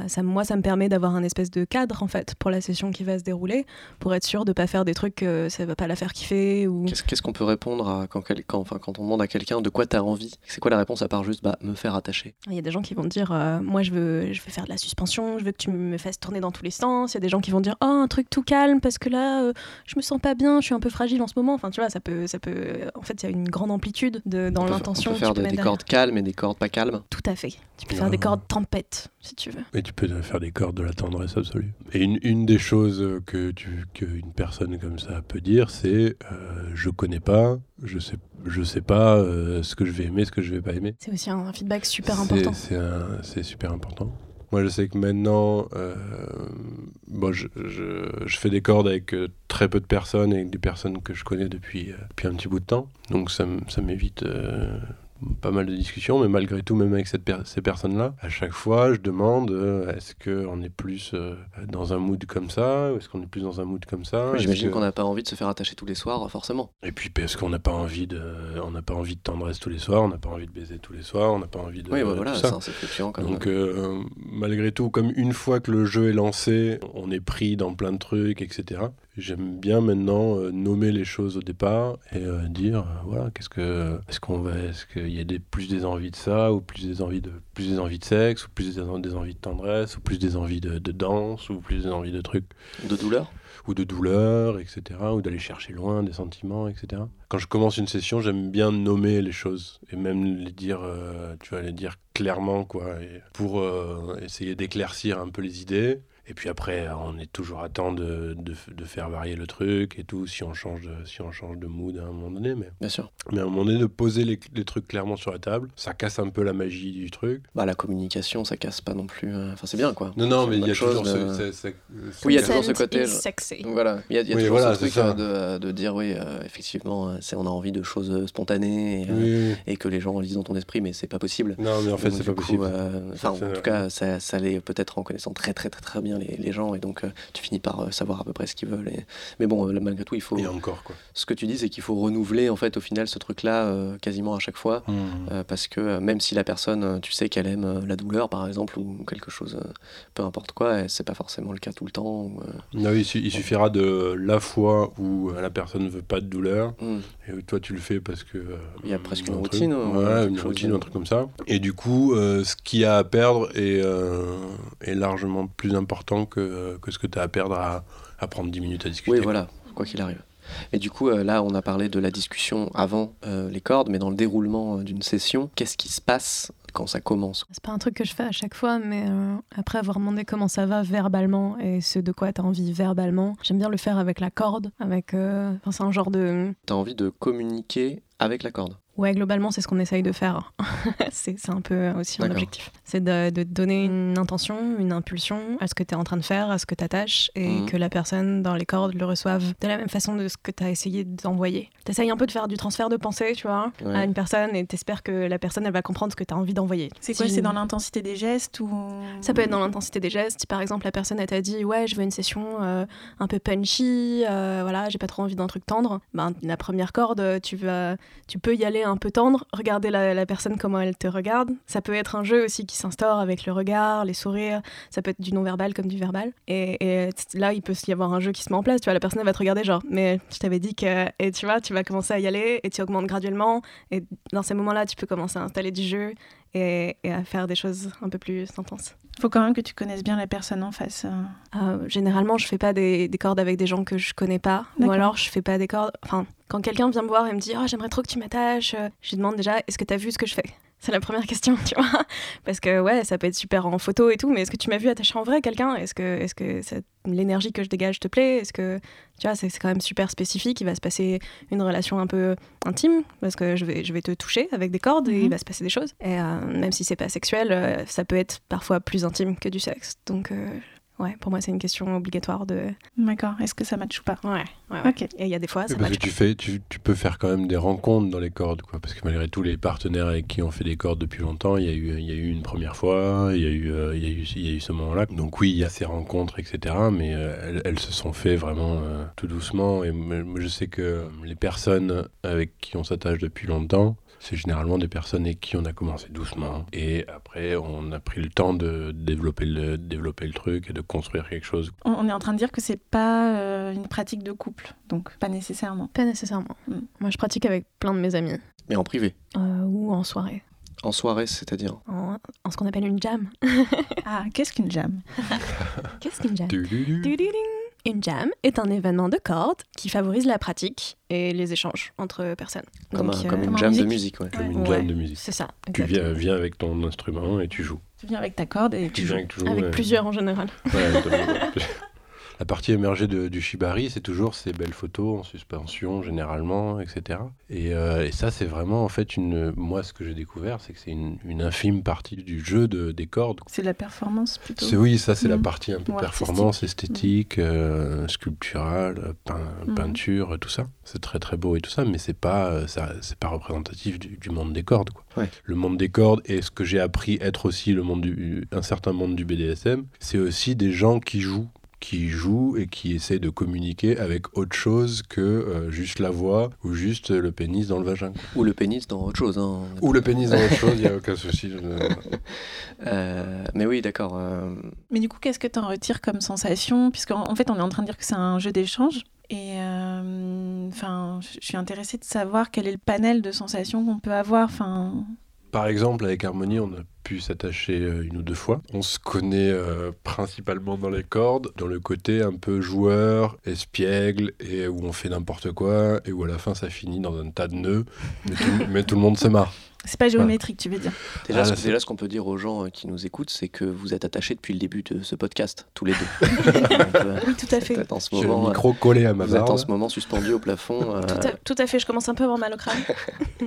Ça, moi, ça me permet d'avoir un espèce de cadre en fait pour la session qui va se dérouler, pour être sûr de pas faire des trucs que ça va pas la faire kiffer ou. Qu'est-ce qu'on peut répondre à quand, quel- quand, enfin, quand on demande à quelqu'un de quoi tu as envie C'est quoi la réponse à part juste bah, me faire attacher? Il y a des gens qui vont dire euh, Moi, je veux, je veux faire de la suspension, je veux que tu me fasses tourner dans tous les sens. Il y a des gens qui vont dire Oh, un truc tout calme parce que là, euh, je me sens pas bien, je suis un peu fragile en ce moment. Enfin, tu vois, ça peut. Ça peut... En fait, il y a une grande amplitude de, dans l'intention. On peut faire de- des derrière. cordes calmes et des cordes pas calmes. Tout à fait. Tu peux faire des cordes tempête, si tu veux. Et tu peux faire des cordes de la tendresse absolue. Et une, une des choses que tu, qu'une personne comme ça peut dire, c'est euh, je connais pas, je sais, je sais pas euh, ce que je vais aimer, ce que je vais pas aimer. C'est aussi un feedback super important. C'est, super important. Moi, je sais que maintenant, euh, bon, je, je- je fais des cordes avec euh, très peu de personnes et avec des personnes que je connais depuis, euh, depuis un petit bout de temps. Donc, ça, m'évite pas mal de discussions, mais malgré tout, même avec cette per- ces personnes-là, à chaque fois, je demande euh, est-ce qu'on est plus euh, dans un mood comme ça ou est-ce qu'on est plus dans un mood comme ça Oui, J'imagine qu'on n'a pas envie de se faire attacher tous les soirs, forcément. Et puis, parce qu'on n'a pas envie de, on n'a pas envie de tendresse tous les soirs, on n'a pas envie de baiser tous les soirs, on n'a pas envie de oui, bah, voilà, c'est fluctuant quand Donc même. euh, malgré tout, comme une fois que le jeu est lancé, on est pris dans plein de trucs, etc. J'aime bien maintenant euh, nommer les choses au départ et euh, dire euh, voilà qu'est-ce que est-ce qu'on va est-ce qu'il y a des, plus des envies de ça ou plus des envies de plus des envies de sexe ou plus des, des envies de tendresse ou plus des envies de, de danse ou plus des envies de trucs. De douleur. Ou de douleur etc ou d'aller chercher loin des sentiments etc quand je commence une session j'aime bien nommer les choses et même les dire tu vas les dire clairement quoi et pour essayer d'éclaircir un peu les idées et puis après, on est toujours à temps de, de, de faire varier le truc et tout, si on change de, si on change de mood à un moment donné. Mais, Bien sûr. mais à un moment donné, de poser les, les trucs clairement sur la table, ça casse un peu la magie du truc. Bah, la communication, ça casse pas non plus. euh, Enfin, c'est bien quoi. Non, non, mais il y a chose toujours de- ce, ce- ce- ce- Oui, il y a toujours ce côté, je- sexy. Voilà, il y a, y a Oui, toujours voilà, ce truc c'est ça. euh, de, de dire oui, euh, effectivement, euh, c'est on a envie de choses euh, spontanées et, euh, Oui, oui. et que les gens lisent dans ton esprit, mais c'est pas possible. Non, mais en fait, Donc, c'est pas coup, possible. euh, Enfin, en tout cas, ça, ça l'est peut-être en connaissant très très très très bien les, les gens, et donc euh, tu finis par euh, savoir à peu près ce qu'ils veulent. et- Mais bon, euh, malgré tout, il faut. Et encore, quoi. Ce que tu dis, c'est qu'il faut renouveler en fait au final ce truc-là quasiment à chaque fois. Euh, parce que même si la personne, tu sais qu'elle aime la douleur par exemple, ou quelque chose, peu importe quoi, c'est pas forcément le cas tout le temps. ou, oui, il su- il suffira de la fois où la personne veut pas de douleur hmm. et toi tu le fais parce que. Il y a presque une truc. routine, Ouais, une routine, de- un truc comme ça. Et du coup, ce qu'il y a à perdre est, est largement plus important que, que ce que tu as à perdre à, à prendre 10 minutes à discuter. Oui, voilà, quoi qu'il arrive. Et du coup, euh, là, on a parlé de la discussion avant euh, les cordes, mais dans le déroulement euh, d'une session, qu'est-ce qui se passe quand ça commence? C'est pas un truc que je fais à chaque fois, mais euh, après avoir demandé comment ça va verbalement et ce de quoi tu as envie verbalement, j'aime bien le faire avec la corde, avec. euh, enfin, c'est un genre de. T'as envie de communiquer avec la corde. Ouais, globalement, c'est ce qu'on essaye de faire. c'est un peu aussi un objectif. C'est de, de donner une intention, une impulsion à ce que tu es en train de faire, à ce que tu attaches, et Mhm. que la personne dans les cordes le reçoive de la même façon de ce que tu as essayé d'envoyer. Tu essayes un peu de faire du transfert de pensée, tu vois, Ouais. à une personne, et tu espères que la personne, elle va comprendre ce que tu as envie d'envoyer. C'est quoi Si- C'est dans l'intensité des gestes ou? Ça peut être dans l'intensité des gestes. Si par exemple la personne elle t'a dit ouais je veux une session euh, un peu punchy, euh, voilà j'ai pas trop envie d'un truc tendre. Ben la première corde tu vas, tu peux y aller un peu tendre, regarder la, la personne comment elle te regarde. Ça peut être un jeu aussi qui s'instaure avec le regard, les sourires. Ça peut être du non verbal comme du verbal. Et, et là il peut y avoir un jeu qui se met en place. Tu vois la personne elle va te regarder genre mais je t'avais dit que et tu vois tu vas commencer à y aller et tu augmentes graduellement. Et dans ces moments-là tu peux commencer à installer du jeu et, et à faire des choses un peu plus intenses. Faut quand même que tu connaisses bien la personne en face. euh. Euh, généralement, je fais pas des, des cordes avec des gens que je connais pas. Ou alors, je fais pas des cordes. Enfin, quand quelqu'un vient me voir et me dit Oh, j'aimerais trop que tu m'attaches, euh, je lui demande déjà Est-ce que tu as vu ce que je fais? C'est la première question, tu vois. Parce que, ouais, ça peut être super en photo et tout, mais est-ce que tu m'as vu attacher en vrai quelqu'un? Est-ce que, est que l'énergie que je dégage te plaît? Est-ce que, tu vois, c'est quand même super spécifique. Il va se passer une relation un peu intime parce que je vais, je vais te toucher avec des cordes et Mhm. il va se passer des choses. Et euh, même si c'est pas sexuel, euh, ça peut être parfois plus intime que du sexe. Donc, euh, ouais, pour moi, c'est une question obligatoire de. D'accord. Est-ce que ça matche ou pas? Ouais, ouais, ouais. Ok. Et il y a des fois, ça parce que matche tu, fais, tu, tu peux faire quand même des rencontres dans les cordes, quoi. Parce que malgré tous les partenaires avec qui on fait des cordes depuis longtemps, il y a eu, il y a eu une première fois, il y a eu, euh, il y a eu, il y a eu ce moment-là. Donc oui, il y a ces rencontres, etc. Mais euh, elles, elles se sont faites vraiment euh, tout doucement. Et moi, je sais que les personnes avec qui on s'attache depuis longtemps, c'est généralement des personnes avec qui on a commencé doucement. Et après, on a pris le temps de développer le, développer le truc et de construire quelque chose. On- est en train de dire que c'est pas euh, une pratique de couple, donc pas nécessairement. Pas nécessairement. Mm. Moi, je pratique avec plein de mes amis. Mais en privé. euh, ou en soirée. En soirée, c'est-à-dire En, en ce qu'on appelle une jam. Ah, qu'est-ce qu'une jam? Qu'est-ce qu'une jam? Une jam est un événement de cordes qui favorise la pratique et les échanges entre personnes. Comme, Donc, un- euh, comme une jam de musique. ouais. Comme une Ouais. jam de musique. C'est ça. Tu viens, avec ton instrument et tu joues. Tu viens avec ta corde et tu Tu joues. viens avec, toujours, Avec euh, plusieurs en général. Ouais, La partie émergée de- du shibari, c'est toujours ces belles photos en suspension, généralement, etc. Et, euh, et ça, c'est vraiment, en fait, une. Moi, ce que j'ai découvert, c'est que c'est une, une infime partie du jeu de, des cordes. C'est la performance plutôt. C'est oui, ça, c'est la Mhm. partie un peu Ou performance, esthétique, euh, sculpturale, pein- Mhm. peinture, tout ça. C'est très très beau et tout ça, mais c'est pas, euh, ça, c'est pas représentatif du, du monde des cordes. Quoi. Ouais. Le monde des cordes et ce que j'ai appris être aussi le monde du, un certain monde du BDSM, c'est aussi des gens qui jouent qui joue et qui essaie de communiquer avec autre chose que euh, juste la voix ou juste le pénis dans le vagin. Ou le pénis dans autre chose. hein. Ou le pénis dans autre chose, il n'y a aucun souci. je- Euh, mais oui, d'accord. euh, Mais du coup, qu'est-ce que tu en retires comme sensation? Puisqu'en en fait, on est en train de dire que c'est un jeu d'échange. Et euh, enfin, je je suis intéressée de savoir quel est le panel de sensations qu'on peut avoir. Enfin, Par exemple, avec Harmonie, on a pu s'attacher euh, une ou deux fois. On se connaît euh, principalement dans les cordes, dans le côté un peu joueur, espiègle, et où on fait n'importe quoi, et où à la fin ça finit dans un tas de nœuds, mais tout, le monde se marre. C'est pas géométrique, tu veux dire Déjà, Ah, ce, ce qu'on peut dire aux gens euh, qui nous écoutent, c'est que vous êtes attachés depuis le début de ce podcast, tous les deux. Donc, euh, Oui, tout à fait. vous en ce J'ai le moment, euh, micro collé à ma vous êtes en ce moment suspendu au plafond. euh, Tout à, tout à fait, je commence un peu à avoir mal au crâne.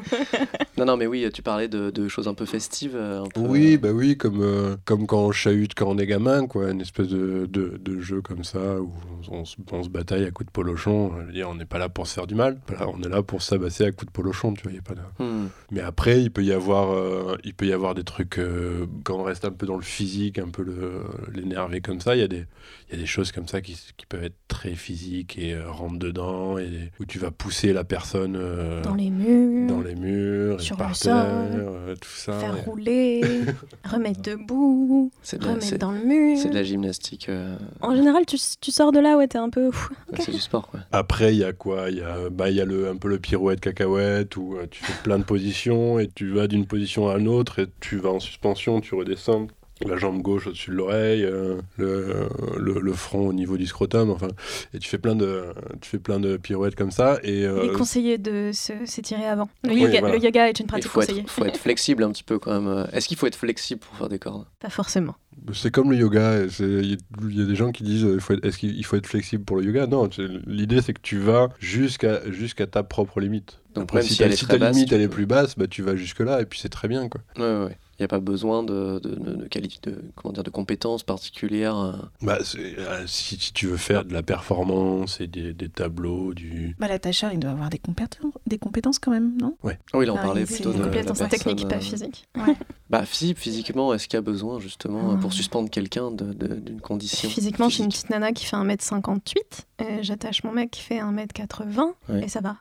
Non, non, mais oui, tu parlais de, de choses un peu festives. euh, un peu, Oui, bah oui, comme, euh, comme quand on chahute quand on est gamin, quoi, une espèce de, de, de jeu comme ça où on, se- on se bataille à coups de polochon. Je veux dire, on n'est pas là pour se faire du mal, Voilà, on est là pour s'abasser à coups de polochon, tu vois, y a pas de... Hmm. Mais après, il peut y avoir, euh, il peut y avoir des trucs euh, quand on reste un peu dans le physique, un peu le- l'énerver comme ça. Il y a des, il y a des choses comme ça qui, qui peuvent être très physiques et euh, rentre dedans et où tu vas pousser la personne euh, Dans les murs, dans les murs, et sur par le terre, sol, euh, tout ça. faire et- rouler, remettre debout, C'est de, la- remettre dans le mur. c'est de la gymnastique. euh, En général, tu, tu sors de là, ouais, t'es un peu. ouf. C'est du sport, quoi. Après, il y a quoi? Il y a, bah, il y a le, un peu le pirouette cacahuète où euh, tu fais plein de positions et tu vas d'une position à une autre et tu vas en suspension, tu redescends. La jambe gauche au-dessus de l'oreille, euh, le, le, le front au niveau du scrotum, enfin, et tu fais plein de, tu fais plein de pirouettes comme ça. Et Il euh, est conseillé de s'étirer avant. Le, Oui, yoga, voilà. le yoga est une Il pratique faut conseillée. être, faut être flexible un petit peu quand même. Est-ce qu'il faut être flexible pour faire des cordes? Pas forcément. c'est comme le yoga. Il y, a- il des gens qui disent, euh, il faut être- est-ce qu'il il faut être flexible pour le yoga? Non, l'idée c'est que tu vas jusqu'à jusqu'à ta propre limite. Donc Après, même si, si ta- elle est si très ta basse, limite elle est plus basse, bah, tu vas jusque là et puis c'est très bien quoi. Ouais, ouais, ouais. Il n'y a pas besoin de, de, de, de qualité, de, comment dire, de compétences particulières. euh. Bah, c'est- euh, si, si tu veux faire de la performance et des, des tableaux, du. bah, L'attacheur, il doit avoir des compétences, des compétences quand même, non? Ah oui, il en Ah, parlait plutôt une de la Compétence personne, technique, pas euh, physique. Bah, physique, physiquement, est-ce qu'il y a besoin justement Ah. pour suspendre quelqu'un de- de- d'une condition Physiquement, suis une petite nana qui fait 1m58. euh, J'attache mon mec qui fait 1m80 Ouais. et ça va.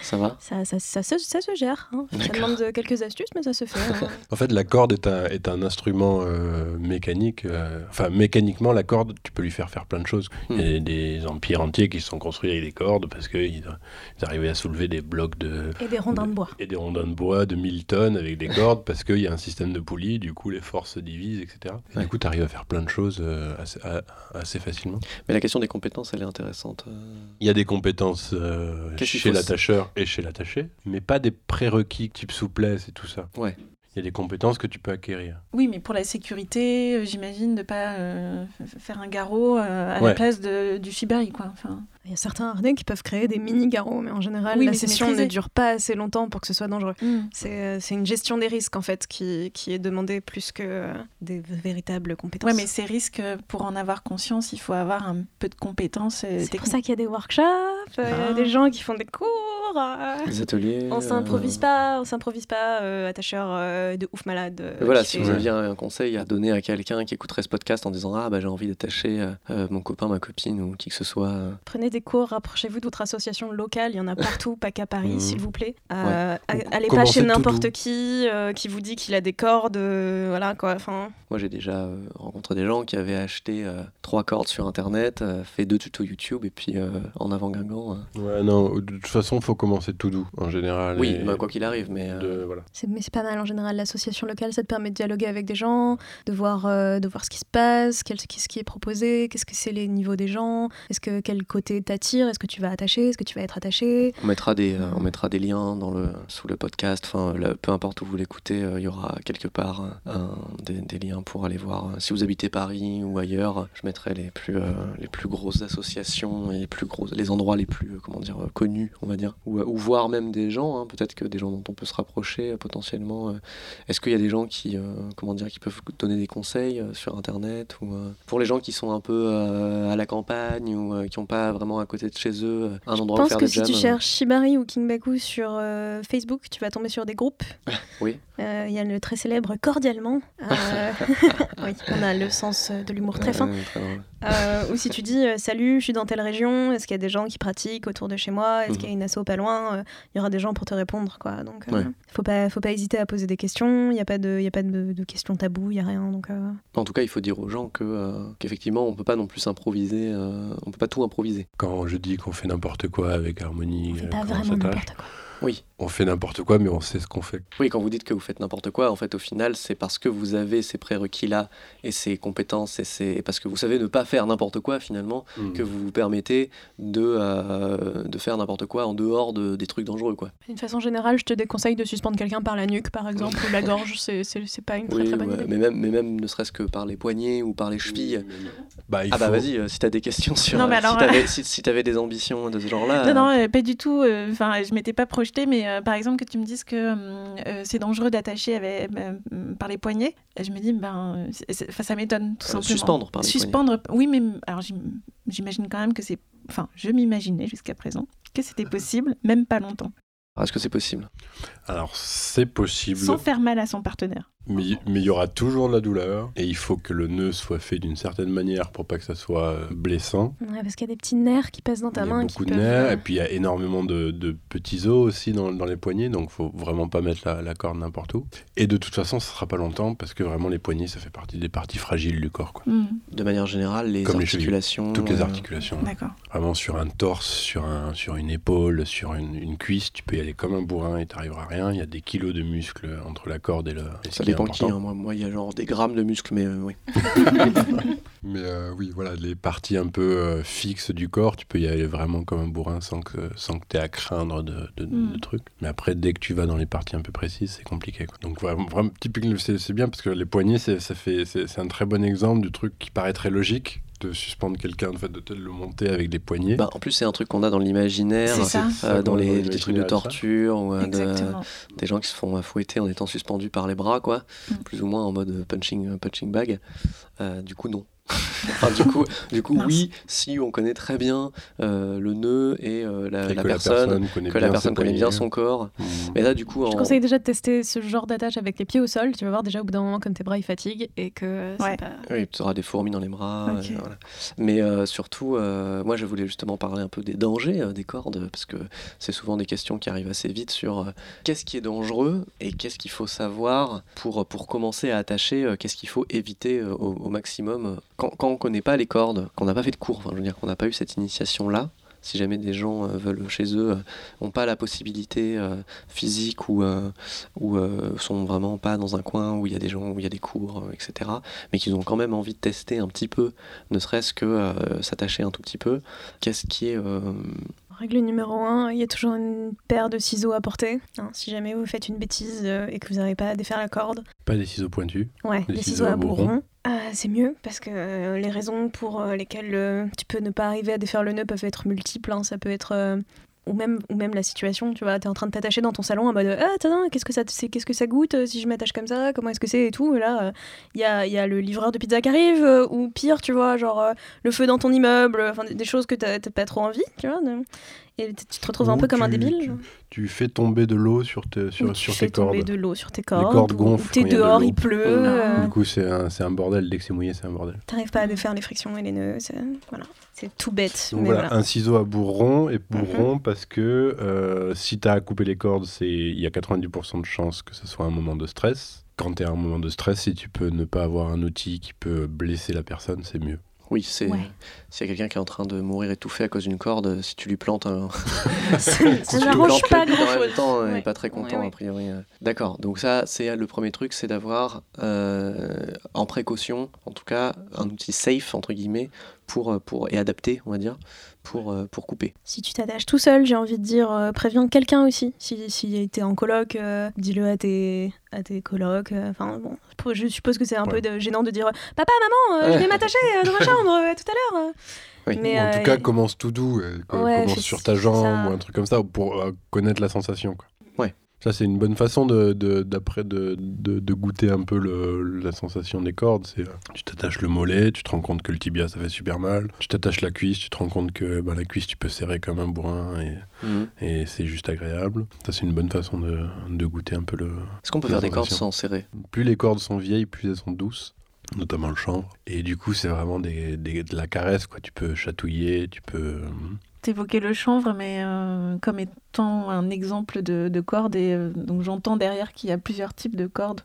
Ça va? Ça, ça, ça, se, ça se gère. hein. Ça demande quelques astuces, mais ça se fait. hein. En fait, la corde est un, est un instrument euh, mécanique. euh, Enfin, mécaniquement, la corde, tu peux lui faire faire plein de choses. Il y a Hmm. des empires entiers qui se sont construits avec des cordes parce qu'ils ils arrivaient à soulever des blocs de. Et des rondins de bois. Et des rondins de bois de 1000 tonnes avec des cordes parce qu'il y a un système de poulies, du coup les forces se divisent, etc. Et Ouais. du coup, tu arrives à faire plein de choses euh, assez, à- assez facilement. Mais la question des compétences, elle est intéressante. Il y a des compétences euh, chez l'attacheur et chez l'attaché, mais pas des prérequis type souplesse et tout ça. Ouais. Il y a des compétences que tu peux acquérir. Oui, mais pour la sécurité, euh, j'imagine de pas euh, faire un garrot euh, à Ouais. la place de, du shibari, quoi. Enfin, Il y a certains harnais qui peuvent créer des mini-garrots, mais en général, Oui, la session ne dure pas assez longtemps pour que ce soit dangereux. hmm. C'est c'est une gestion des risques, en fait, qui, qui est demandée plus que euh, des véritables compétences. Ouais, mais ces risques, pour en avoir conscience, il faut avoir un peu de compétences c'est pour ça qu'il y a des workshops, il y a Ah. des gens qui font des cours. Les ateliers. On euh, s'improvise pas, on s'improvise pas euh, attacheur euh, de ouf malade. euh, voilà, si fait- vous aviez un conseil à donner à quelqu'un qui écouterait ce podcast en disant Ah, bah j'ai envie d'attacher mon copain, ma copine ou qui que ce soit. euh, Prenez des cours, rapprochez-vous de votre association locale, il y en a partout, pas qu'à Paris, Mhm. s'il vous plaît. Euh, Allez pas chez n'importe qui euh, qui vous dit qu'il a des cordes, euh, voilà quoi. Enfin, Moi, j'ai déjà rencontré des gens qui avaient acheté euh, trois cordes sur internet, euh, fait deux tutos YouTube et puis euh, en avant Guingamp. euh. Ouais, non, de toute façon, faut commencer tout doux en général. Oui, bah, quoi qu'il arrive, mais. euh, de- voilà. c'est mais c'est pas mal en général l'association locale, ça te permet de dialoguer avec des gens, de voir euh, de voir ce qui se passe, quel- qu'est-ce qui est proposé, qu'est-ce que c'est les niveaux des gens, est-ce que quel côté t'attire, est-ce que tu vas attacher, est-ce que tu vas être attaché? On mettra des, euh, on mettra des liens dans le, sous le podcast. Enfin, là, peu importe où vous l'écoutez, euh, il y aura quelque part un- des, des liens pour aller voir. Si vous habitez Paris ou ailleurs, je mettrai les plus, euh, les plus grosses associations et les plus gros, les endroits les plus, euh, comment dire, connus, on va dire, ou, ou voir même des gens. hein, Peut-être que des gens dont on peut se rapprocher euh, potentiellement. euh. Est-ce qu'il y a des gens qui, euh, comment dire, qui peuvent donner des conseils sur Internet ou pour les gens qui sont un peu à la campagne ou qui n'ont pas vraiment à côté de chez eux un Je endroit où pense faire que des si jams, tu cherches Shibari ou Kingbaku sur Facebook, tu vas tomber sur des groupes. Oui. Il y a le très célèbre Cordialement. Oui, on a le sens de l'humour très fin. Très. Euh, ou si tu dis euh, salut, je suis dans telle région, est-ce qu'il y a des gens qui pratiquent autour de chez moi, est-ce Mhm. qu'il y a une asso pas loin, euh, il y aura des gens pour te répondre quoi. Donc euh, Ouais. faut pas faut pas hésiter à poser des questions, il y a pas de il y a pas de, de questions taboues, il y a rien donc euh, En tout cas, il faut dire aux gens que euh, qu'effectivement, on peut pas non plus improviser. euh, on peut pas tout improviser. Quand je dis qu'on fait n'importe quoi avec Harmonie, on fait pas vraiment n'importe quoi. Oui. on fait n'importe quoi, mais on sait ce qu'on fait. Oui, quand vous dites que vous faites n'importe quoi, en fait, au final, c'est parce que vous avez ces prérequis-là et ces compétences et, ces... et parce que vous savez ne pas faire n'importe quoi finalement Mm. que vous vous permettez de, euh, de faire n'importe quoi en dehors de, des trucs dangereux, quoi. D'une façon générale, je te déconseille de suspendre quelqu'un par la nuque par exemple ou la gorge, c'est c'est c'est pas une très Oui, très bonne ouais, idée. mais même, mais même ne serait-ce que par les poignets ou par les chevilles. Bah, il Ah bah vas-y, euh, si t'as des questions sur... Non, euh, alors, si t'avais si, si t'avais des ambitions de ce genre-là... Non, non, euh, euh, pas du tout. euh, Enfin, je m'étais pas mais euh, par exemple que tu me dises que hum, euh, c'est dangereux d'attacher avec, euh, par les poignets, je me dis ben, ça m'étonne tout simplement. suspendre par les Suspendre, oui, mais alors j'im- j'imagine quand même que c'est, enfin, je m'imaginais jusqu'à présent que c'était possible, même pas longtemps, Est-ce que c'est possible? Alors, c'est possible, sans faire mal à son partenaire. mais il y aura toujours de la douleur, et il faut que le nœud soit fait d'une certaine manière pour pas que ça soit euh, blessant. Ouais, parce qu'il y a des petits nerfs qui passent dans ta il y a main beaucoup de peuvent, nerfs, euh, et puis il y a énormément de, de petits os aussi dans, dans les poignets, donc faut vraiment pas mettre la, la corde n'importe où. Et de toute façon, ça sera pas longtemps, parce que vraiment les poignets, ça fait partie des parties fragiles du corps. Quoi. Hum, De manière générale, les Comme les articulations... Toutes les euh, articulations. D'accord. Vraiment sur un torse, sur, un, sur une épaule, sur une, une cuisse, tu peux y aller comme un bourrin et t'arriveras à rien. Il y a des kilos de muscles entre la corde et le. Ça est dépend qui. important. hein. Moi, moi, il y a genre des grammes de muscles, mais euh, oui. Mais euh, oui, voilà, les parties un peu euh, fixes du corps, tu peux y aller vraiment comme un bourrin sans que, sans que tu aies à craindre de, de, Mm. de trucs. Mais après, dès que tu vas dans les parties un peu précises, c'est compliqué. quoi. Donc vraiment, vraiment typiquement, c'est c'est bien parce que les poignets, ça fait- c'est un très bon exemple du truc qui paraît très logique de suspendre quelqu'un, en fait, de te le monter avec des poignets. Bah, en plus, c'est un truc qu'on a dans l'imaginaire, euh, dans les, des trucs de torture ou euh, de- des gens qui se font fouetter en étant suspendus par les bras, quoi, Mm. plus ou moins en mode punching, punching bag. Euh, du coup, non. Enfin, du coup, du coup oui, si on connaît très bien euh, le nœud et euh, la, Et la que personne, connaît que la personne connaît bien son corps. Mm. Mais là, du coup, Je en... conseille déjà de tester ce genre d'attache avec les pieds au sol. Tu vas voir déjà au bout d'un moment comme tes bras ils fatiguent et que Ouais. pas. Oui, tu auras des fourmis dans les bras. Euh, voilà. Mais euh, surtout, euh, moi, je voulais justement parler un peu des dangers euh, des cordes, parce que c'est souvent des questions qui arrivent assez vite sur euh, qu'est-ce qui est dangereux et qu'est-ce qu'il faut savoir pour, pour commencer à attacher, euh, qu'est-ce qu'il faut éviter euh, au, au maximum. Euh, Quand, on ne connaît pas les cordes, qu'on n'a pas fait de cours, je veux dire qu'on n'a pas eu cette initiation-là, si jamais des gens euh, veulent chez eux, n'ont pas la possibilité euh, physique ou, euh, euh, sont vraiment pas dans un coin où il y a des gens, où il y a des cours, euh, etc mais qu'ils ont quand même envie de tester un petit peu, ne serait-ce que euh, s'attacher un tout petit peu. Qu'est-ce qui est... Règle numéro 1, il y a toujours une paire de ciseaux à porter. hein, si jamais vous faites une bêtise euh, et que vous n'arrivez pas à défaire la corde, Pas des ciseaux pointus. ouais, Des des ciseaux ciseaux à bourron. euh, c'est mieux parce que euh, les raisons pour euh, lesquelles tu peux ne pas arriver à défaire le nœud peuvent être multiples. hein. Ça peut être ou même ou même la situation. Tu vois, t'es en train de t'attacher dans ton salon en mode ah attends, qu'est-ce que ça c'est qu'est-ce que ça goûte euh, si je m'attache comme ça Comment est-ce que c'est? et tout. Et là, il y, a, y a le livreur de pizza qui arrive euh, ou pire, tu vois, genre euh, le feu dans ton immeuble. Enfin des, choses que t'as t'as pas trop envie, tu vois. Et tu te retrouves un peu comme un tu- débile. tu-. Tu fais tomber de l'eau sur, tes- Ou sur, tu sur fais tes tomber cordes. de l'eau sur tes cordes. cordes ou- gonflent t'es de dehors, il pleut. Oh. euh, Du coup, c'est un, bordel. Dès que c'est mouillé, c'est un bordel. T'arrives pas à défaire les frictions et les nœuds. c'est- Voilà. C'est tout bête. Donc mais voilà, voilà. Mhm. un ciseau à bourron et bourron parce que euh, si tu as à couper les cordes, c'est il y a 90% de chances que ce soit un moment de stress. Quand tu es à un moment de stress, si tu peux ne pas avoir un outil qui peut blesser la personne, c'est mieux. Oui, c'est... Ouais. S'il y a quelqu'un qui est en train de mourir étouffé à cause d'une corde, si tu lui plantes un... ça n'arrange pas grand chose. temps, euh, il n'est pas très content, Ouais, a priori. euh. D'accord, donc ça, c'est le premier truc, c'est d'avoir, euh, en précaution, en tout cas, un outil safe, entre guillemets, pour, euh, pour, et adapté, on va dire, pour, euh, pour couper. Si tu t'attaches tout seul, j'ai envie de dire, euh, préviens quelqu'un aussi. Si, si t'es en coloc, euh, dis-le à tes, à tes colocs. euh, Enfin, bon, je suppose que c'est un Ouais. peu de- gênant de dire Papa, maman, euh, je vais m'attacher euh, dans ma chambre euh, tout à l'heure. Oui. Mais, en euh, tout cas, commence tout doux, euh, Ouais, commence sur ta jambe ça. ou un truc comme ça pour euh, connaître la sensation. Quoi. Ça, c'est une bonne façon de, de- d'après de, de, de goûter un peu le- la sensation des cordes. C'est, euh, tu t'attaches le mollet, tu te rends compte que le tibia, ça fait super mal. Tu t'attaches la cuisse, tu te rends compte que bah, la cuisse, tu peux serrer comme un bourrin et, Mhm. et c'est juste agréable. Ça, c'est une bonne façon de, de goûter un peu le. Est-ce qu'on peut faire des cordes sans serrer? Plus les cordes sont vieilles, plus elles sont douces. notamment le chanvre. Et du coup, c'est vraiment des, des- de la caresse, quoi. Tu peux chatouiller, tu peux. T'évoquais le chanvre, mais euh, comme étant un exemple de, de corde, et euh, donc j'entends derrière qu'il y a plusieurs types de cordes.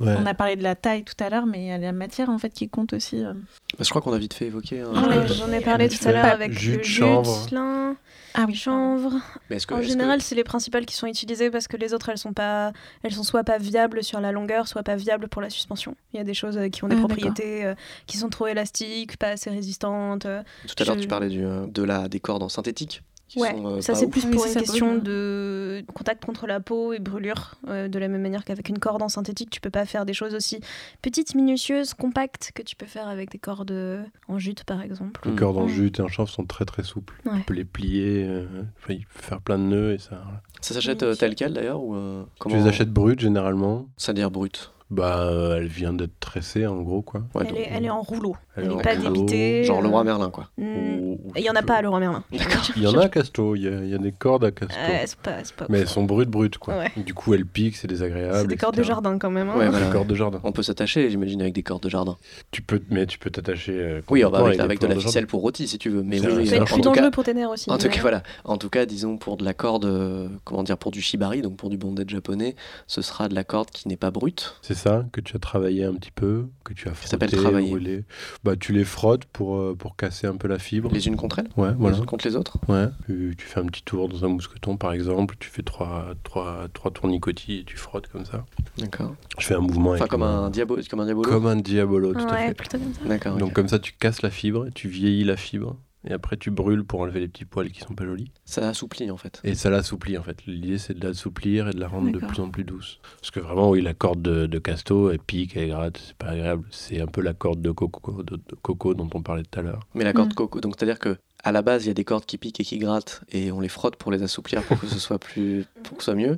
ouais. On a parlé de la taille tout à l'heure, mais il y a la matière en fait qui compte aussi. euh. Bah, je crois qu'on a vite fait évoquer. hein. J'en ai- Ouais. J'en ai parlé tout à l'heure avec jus le de jus chanvre. de Ah oui, chanvre. Mais est-ce que, En que- général, c'est les principales qui sont utilisées parce que les autres, elles sont pas, elles sont soit pas viables sur la longueur, soit pas viables pour la suspension. Il y a des choses euh, qui ont des Ah, propriétés euh, qui sont trop élastiques, pas assez résistantes. euh. tout à l'heure, je- tu parlais du, de, la, des cordes en synthétique. Qui Ouais, sont, euh, ça c'est plus pour une question brûle. de contact contre la peau et brûlure. euh, de la même manière qu'avec une corde en synthétique, tu peux pas faire des choses aussi petites, minutieuses, compactes que tu peux faire avec des cordes euh, en jute par exemple. Les cordes en jute et en chanvre sont très très souples. Ouais. Tu peux les plier, euh, il faire plein de nœuds et ça. Ça s'achète euh, tel quel d'ailleurs ou euh, Tu les achètes brutes généralement. C'est-à-dire brut. Bah, euh, elle vient d'être tressée en gros, quoi. Ouais, elle, donc, est, elle est en rouleau. Elle Elle est n'est pas rouleau, débitée. Genre le roi euh, Merlin, quoi. mm, ou Il y en a pas à Leroy Merlin. Il y en a à Casto, il y a, il y a des cordes à Casto. C'est pas, c'est pas mais elles sont brutes brutes, quoi. Ouais. Du coup, elles piquent, c'est désagréable. C'est des cordes de jardin quand même. hein. Ouais, Des cordes de jardin. On peut s'attacher, j'imagine, avec des cordes de jardin. Tu peux, mais tu peux t'attacher. euh, Oui, bah, complètement avec, de la ficelle pour rôti, si tu veux. Mais C'est oui, va en plus dangereux pour tes nerfs aussi. En tout cas, voilà. En tout cas, disons pour de la corde, euh, comment dire, pour du shibari, donc pour du bondage japonais, ce sera de la corde qui n'est pas brute. C'est ça que tu as travaillé un petit peu, que tu as Ça s'appelle frotté, travailler. roulé. Bah, tu les frottes pour, euh, pour casser un peu la fibre. Les unes contre elles, Ouais, voilà. les unes contre les autres. Ouais. Tu, tu fais un petit tour dans un mousqueton, par exemple. Tu fais trois, trois, trois tournicotis et tu frottes comme ça. D'accord. Je fais un mouvement Enfin, avec comme un, diabo, comme un diabolo. Comme un diabolo, tout à fait. plutôt comme ça. D'accord. Donc comme ça, tu casses la fibre, tu vieillis la fibre, et après tu brûles pour enlever les petits poils qui sont pas jolis. Ça assouplit en fait. Et ça l'assouplit en fait. L'idée c'est de l'assouplir et de la rendre de plus en plus douce. Parce que vraiment, oui, la corde de, de Casto, elle pique, elle gratte, c'est pas agréable. C'est un peu la corde de coco, de, de coco dont on parlait tout à l'heure. Mais la corde Mm. coco, donc c'est-à-dire que à la base, il y a des cordes qui piquent et qui grattent, et on les frotte pour les assouplir pour que ce soit plus, pour que ce soit mieux.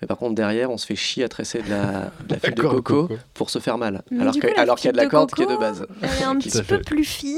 Mais par contre, derrière, on se fait chier à tresser de la, de la fibre de coco pour se faire mal. Mais alors qu'il y a de la corde coco, qui est de base. Elle est un petit peu plus fine,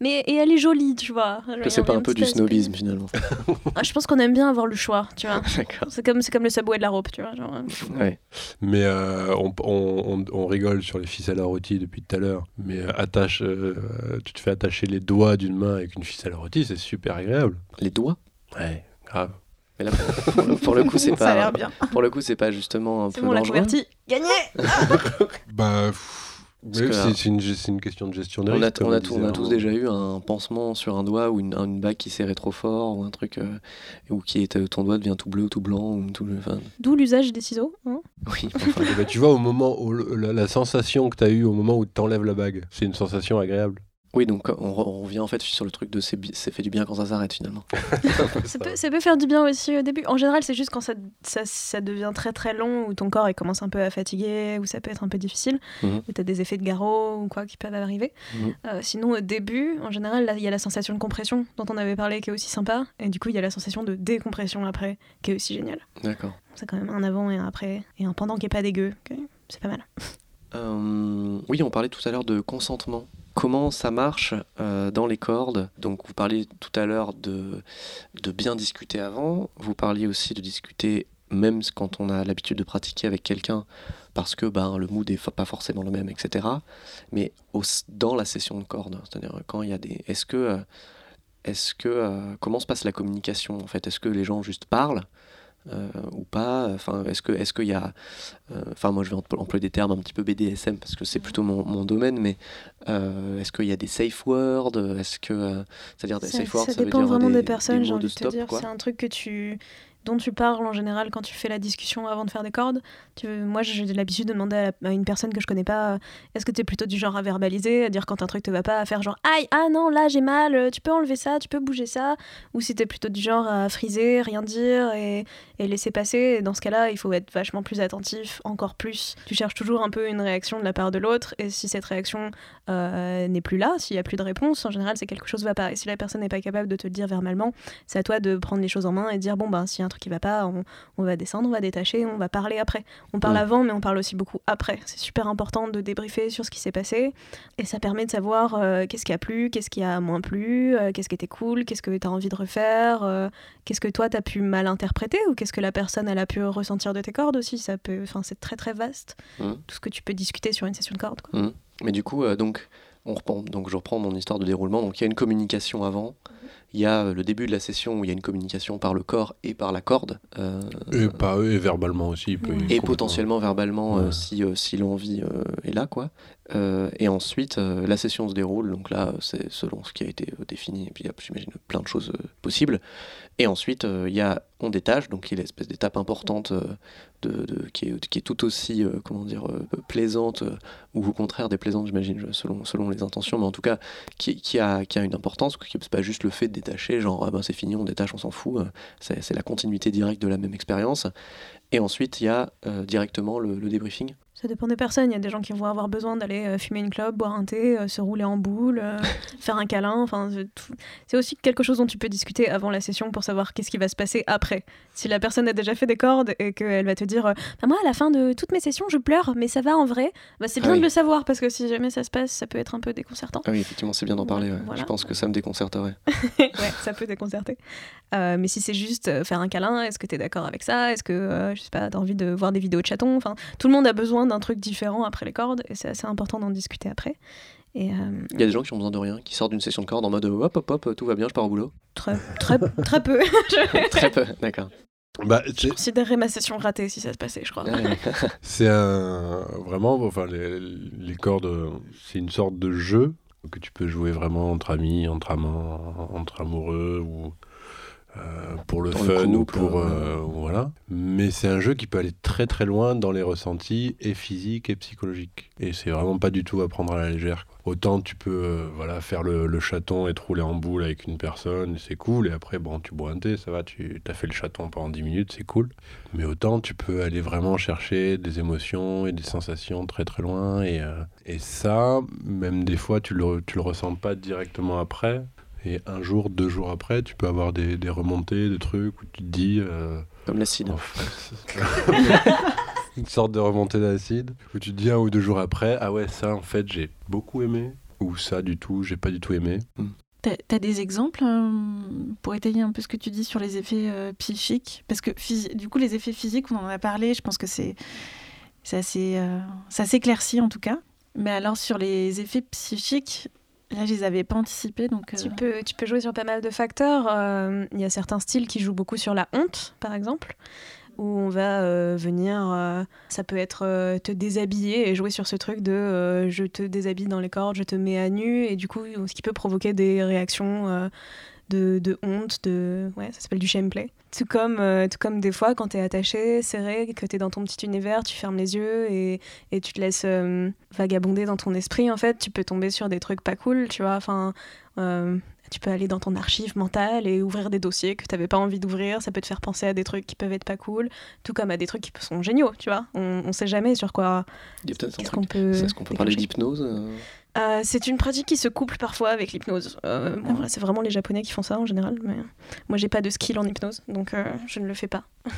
mais et elle est jolie, tu vois. C'est pas un peu du aspect. snobisme finalement. Ah, je pense qu'on aime bien avoir le choix, tu vois. D'accord. C'est comme, c'est comme le subway de la robe, tu vois. Genre, euh, Ouais. Mais euh, on, on- on- on rigole sur les ficelles à rôti depuis tout à l'heure. Mais euh, attache, euh, tu te fais attacher les doigts d'une main avec une ficelle à rôti, c'est super agréable. Les doigts? Ouais, grave. Mais là, pour, le, pour le coup, c'est Ça a l'air pas. bien. Pour le coup, c'est pas justement un peu bon, dangereux. converti. Gagné Bah, pff, oui, c'est une, c'est une question de gestion de On a, risque. on, a, on tout- on disait a tous avant. déjà eu un pansement sur un doigt ou une, une bague qui serrait trop fort ou un truc euh, ou qui est ton doigt devient tout bleu ou tout blanc ou tout enfin, D'où l'usage des ciseaux. hein. oui enfin, ben, tu vois, au moment où la, la sensation que tu as eue au moment où tu enlèves la bague, c'est une sensation agréable. Oui donc on, re- on revient en fait sur le truc de c'est fait du bien quand ça s'arrête finalement Ça peut, ça peut faire du bien aussi au début. En général, c'est juste quand ça, ça, ça devient très très long, où ton corps il commence un peu à fatiguer, où ça peut être un peu difficile, où tu as des effets de garrot ou quoi qui peuvent arriver. Mhm. Euh, sinon, au début, en général, là, il y a la sensation de compression dont on avait parlé qui est aussi sympa, et du coup, il y a la sensation de décompression après qui est aussi géniale. d'accord C'est quand même un avant et un après, et un pendant qui est pas dégueu. C'est pas mal. Euh, oui on parlait tout à l'heure de consentement comment ça marche euh, dans les cordes. Donc vous parliez tout à l'heure de bien discuter avant. Vous parliez aussi de discuter même quand on a l'habitude de pratiquer avec quelqu'un parce que ben, le mood est fa- pas forcément le même, etc. Mais dans la session de corde, c'est-à-dire quand il y a des... Est-ce que... euh, Est-ce que euh, comment se passe la communication en fait? Est-ce que les gens juste parlent? Euh, ou pas. Enfin, est-ce que est-ce qu'il y a euh, Enfin, moi je vais empl- employer des termes un petit peu BDSM parce que c'est plutôt mon, mon domaine, mais euh, est-ce qu'il y a des safe words? Est-ce que c'est-à-dire des Ça, safe words ça ça veut dépend dire vraiment des, des personnes, j'ai envie de te stop dire. C'est un truc que tu dont tu parles en général quand tu fais la discussion avant de faire des cordes. Moi, j'ai l'habitude de demander à, une personne que je connais pas euh, est-ce que tu es plutôt du genre à verbaliser, à dire quand un truc te va pas, à faire genre aïe, ah non, là j'ai mal, euh, tu peux enlever ça, tu peux bouger ça, ou si tu es plutôt du genre à friser, rien dire et, laisser passer. Et dans ce cas-là, il faut être vachement plus attentif, encore plus. Tu cherches toujours un peu une réaction de la part de l'autre, et si cette réaction euh, n'est plus là, s'il y a plus de réponse, en général, c'est quelque chose va pas. Et si la personne n'est pas capable de te le dire verbalement, c'est à toi de prendre les choses en main et dire bon ben a un truc qui va pas, on, on va descendre, on va détacher, on va parler après. On parle avant, mais on parle aussi beaucoup après. C'est super important de débriefer sur ce qui s'est passé et ça permet de savoir euh, qu'est-ce qui a plu, qu'est-ce qui a moins plu, euh, qu'est-ce qui était cool, qu'est-ce que tu as envie de refaire, euh, qu'est-ce que toi tu as pu mal interpréter ou qu'est-ce que la personne elle a pu ressentir de tes cordes aussi. Ça peut, enfin c'est très très vaste Mm. tout ce que tu peux discuter sur une session de cordes. quoi. Mais du coup, donc, on reprend, donc je reprends mon histoire de déroulement. Donc il y a une communication avant. Il y a euh, le début de la session où il y a une communication par le corps et par la corde. euh, Et, pas, et verbalement aussi. il peut- Ouais. et potentiellement verbalement euh, Ouais. si, euh, si l'envie euh, est là quoi. Euh, et ensuite euh, la session se déroule, donc là c'est selon ce qui a été euh, défini, et puis il y a j'imagine plein de choses possibles. Et ensuite il y a on détache, donc il y a l'espèce d'étape importante qui, est, tout aussi comment dire plaisante ou au contraire déplaisante j'imagine selon, selon les intentions, mais en tout cas qui, a, qui a une importance, qui c'est pas juste le fait de détacher, genre ah ben c'est fini, on détache, on s'en fout, c'est la continuité directe de la même expérience. Et ensuite, il y a directement le, le débriefing. Ça dépend des personnes. Il y a des gens qui vont avoir besoin d'aller euh, fumer une clope, boire un thé, euh, se rouler en boule, euh, faire un câlin. Enfin, c'est aussi quelque chose dont tu peux discuter avant la session pour savoir qu'est-ce qui va se passer après. Si la personne a déjà fait des cordes et qu'elle va te dire Bah, Moi, à la fin de toutes mes sessions, je pleure, mais ça va en vrai, bah, c'est Ah bien oui. de le savoir parce que si jamais ça se passe, ça peut être un peu déconcertant. Ah oui, effectivement, c'est bien d'en parler. ouais. Voilà. Je pense que ça me déconcerterait. ouais, ça peut déconcerter. Euh, mais si c'est juste faire un câlin, est-ce que tu es d'accord avec ça? Est-ce que, euh, je sais pas, t'as envie de voir des vidéos de chatons? Enfin, tout le monde a besoin d'un truc différent après les cordes et c'est assez important d'en discuter après. Et euh, Il y a des gens qui ont besoin de rien, qui sortent d'une session de corde en mode hop hop hop, tout va bien, je pars au boulot. très, très, très peu. je Très peu, d'accord. Bah, c'est- considérerais ma session ratée si ça se passait, je crois. C'est un vraiment, enfin les, les cordes, c'est une sorte de jeu que tu peux jouer vraiment entre amis, entre amants, entre amoureux ou euh, pour le Pour le fun ou pour euh, voilà. Mais c'est un jeu qui peut aller très très loin dans les ressentis et physiques et psychologiques. Et c'est vraiment pas du tout à prendre à la légère. quoi. Autant tu peux euh, voilà faire le, le chaton et te rouler en boule avec une personne, c'est cool. Et après bon, tu bois un thé, ça va, tu as fait le chaton pendant 10 minutes, c'est cool. Mais autant tu peux aller vraiment chercher des émotions et des sensations très très loin. Et, et ça, même des fois, tu le, tu le ressens pas directement après. Et un jour, deux jours après, tu peux avoir des, des remontées, des trucs où tu te dis. euh, Comme l'acide. en fait, une sorte de remontée d'acide où tu te dis un ou deux jours après, ah ouais, ça en fait j'ai beaucoup aimé. Ou ça du tout, j'ai pas du tout aimé. T'as as des exemples euh, pour étayer un peu ce que tu dis sur les effets euh, psychiques? Parce que du coup, les effets physiques, on en a parlé, je pense que c'est c'est assez, euh, ça s'éclaircit en tout cas. Mais alors sur les effets psychiques, là, je les avais pas anticipés. Donc, euh, Tu peux, tu peux jouer sur pas mal de facteurs. Euh, Il y a certains styles qui jouent beaucoup sur la honte, par exemple, où on va euh, venir, euh, ça peut être euh, te déshabiller et jouer sur ce truc de euh, je te déshabille dans les cordes, je te mets à nu, et du coup, ce qui peut provoquer des réactions euh, de, de honte, de... Ouais, ça s'appelle du shameplay. Tout comme, euh, tout comme des fois, quand t'es attaché, serré, que t'es dans ton petit univers, tu fermes les yeux et, et tu te laisses euh, vagabonder dans ton esprit, en fait, tu peux tomber sur des trucs pas cool, tu vois, enfin... euh, tu peux aller dans ton archive mentale et ouvrir des dossiers que tu n'avais pas envie d'ouvrir. Ça peut te faire penser à des trucs qui peuvent être pas cool, tout comme à des trucs qui sont géniaux, tu vois. On, on sait jamais sur quoi. Il y a peut-être un Qu'est-ce truc. qu'on peut. Est-ce qu'on peut parler d'hypnose euh C'est une pratique qui se couple parfois avec l'hypnose. Euh, bon, c'est vraiment les Japonais qui font ça en général, mais moi j'ai pas de skill en hypnose, donc euh, je ne le fais pas.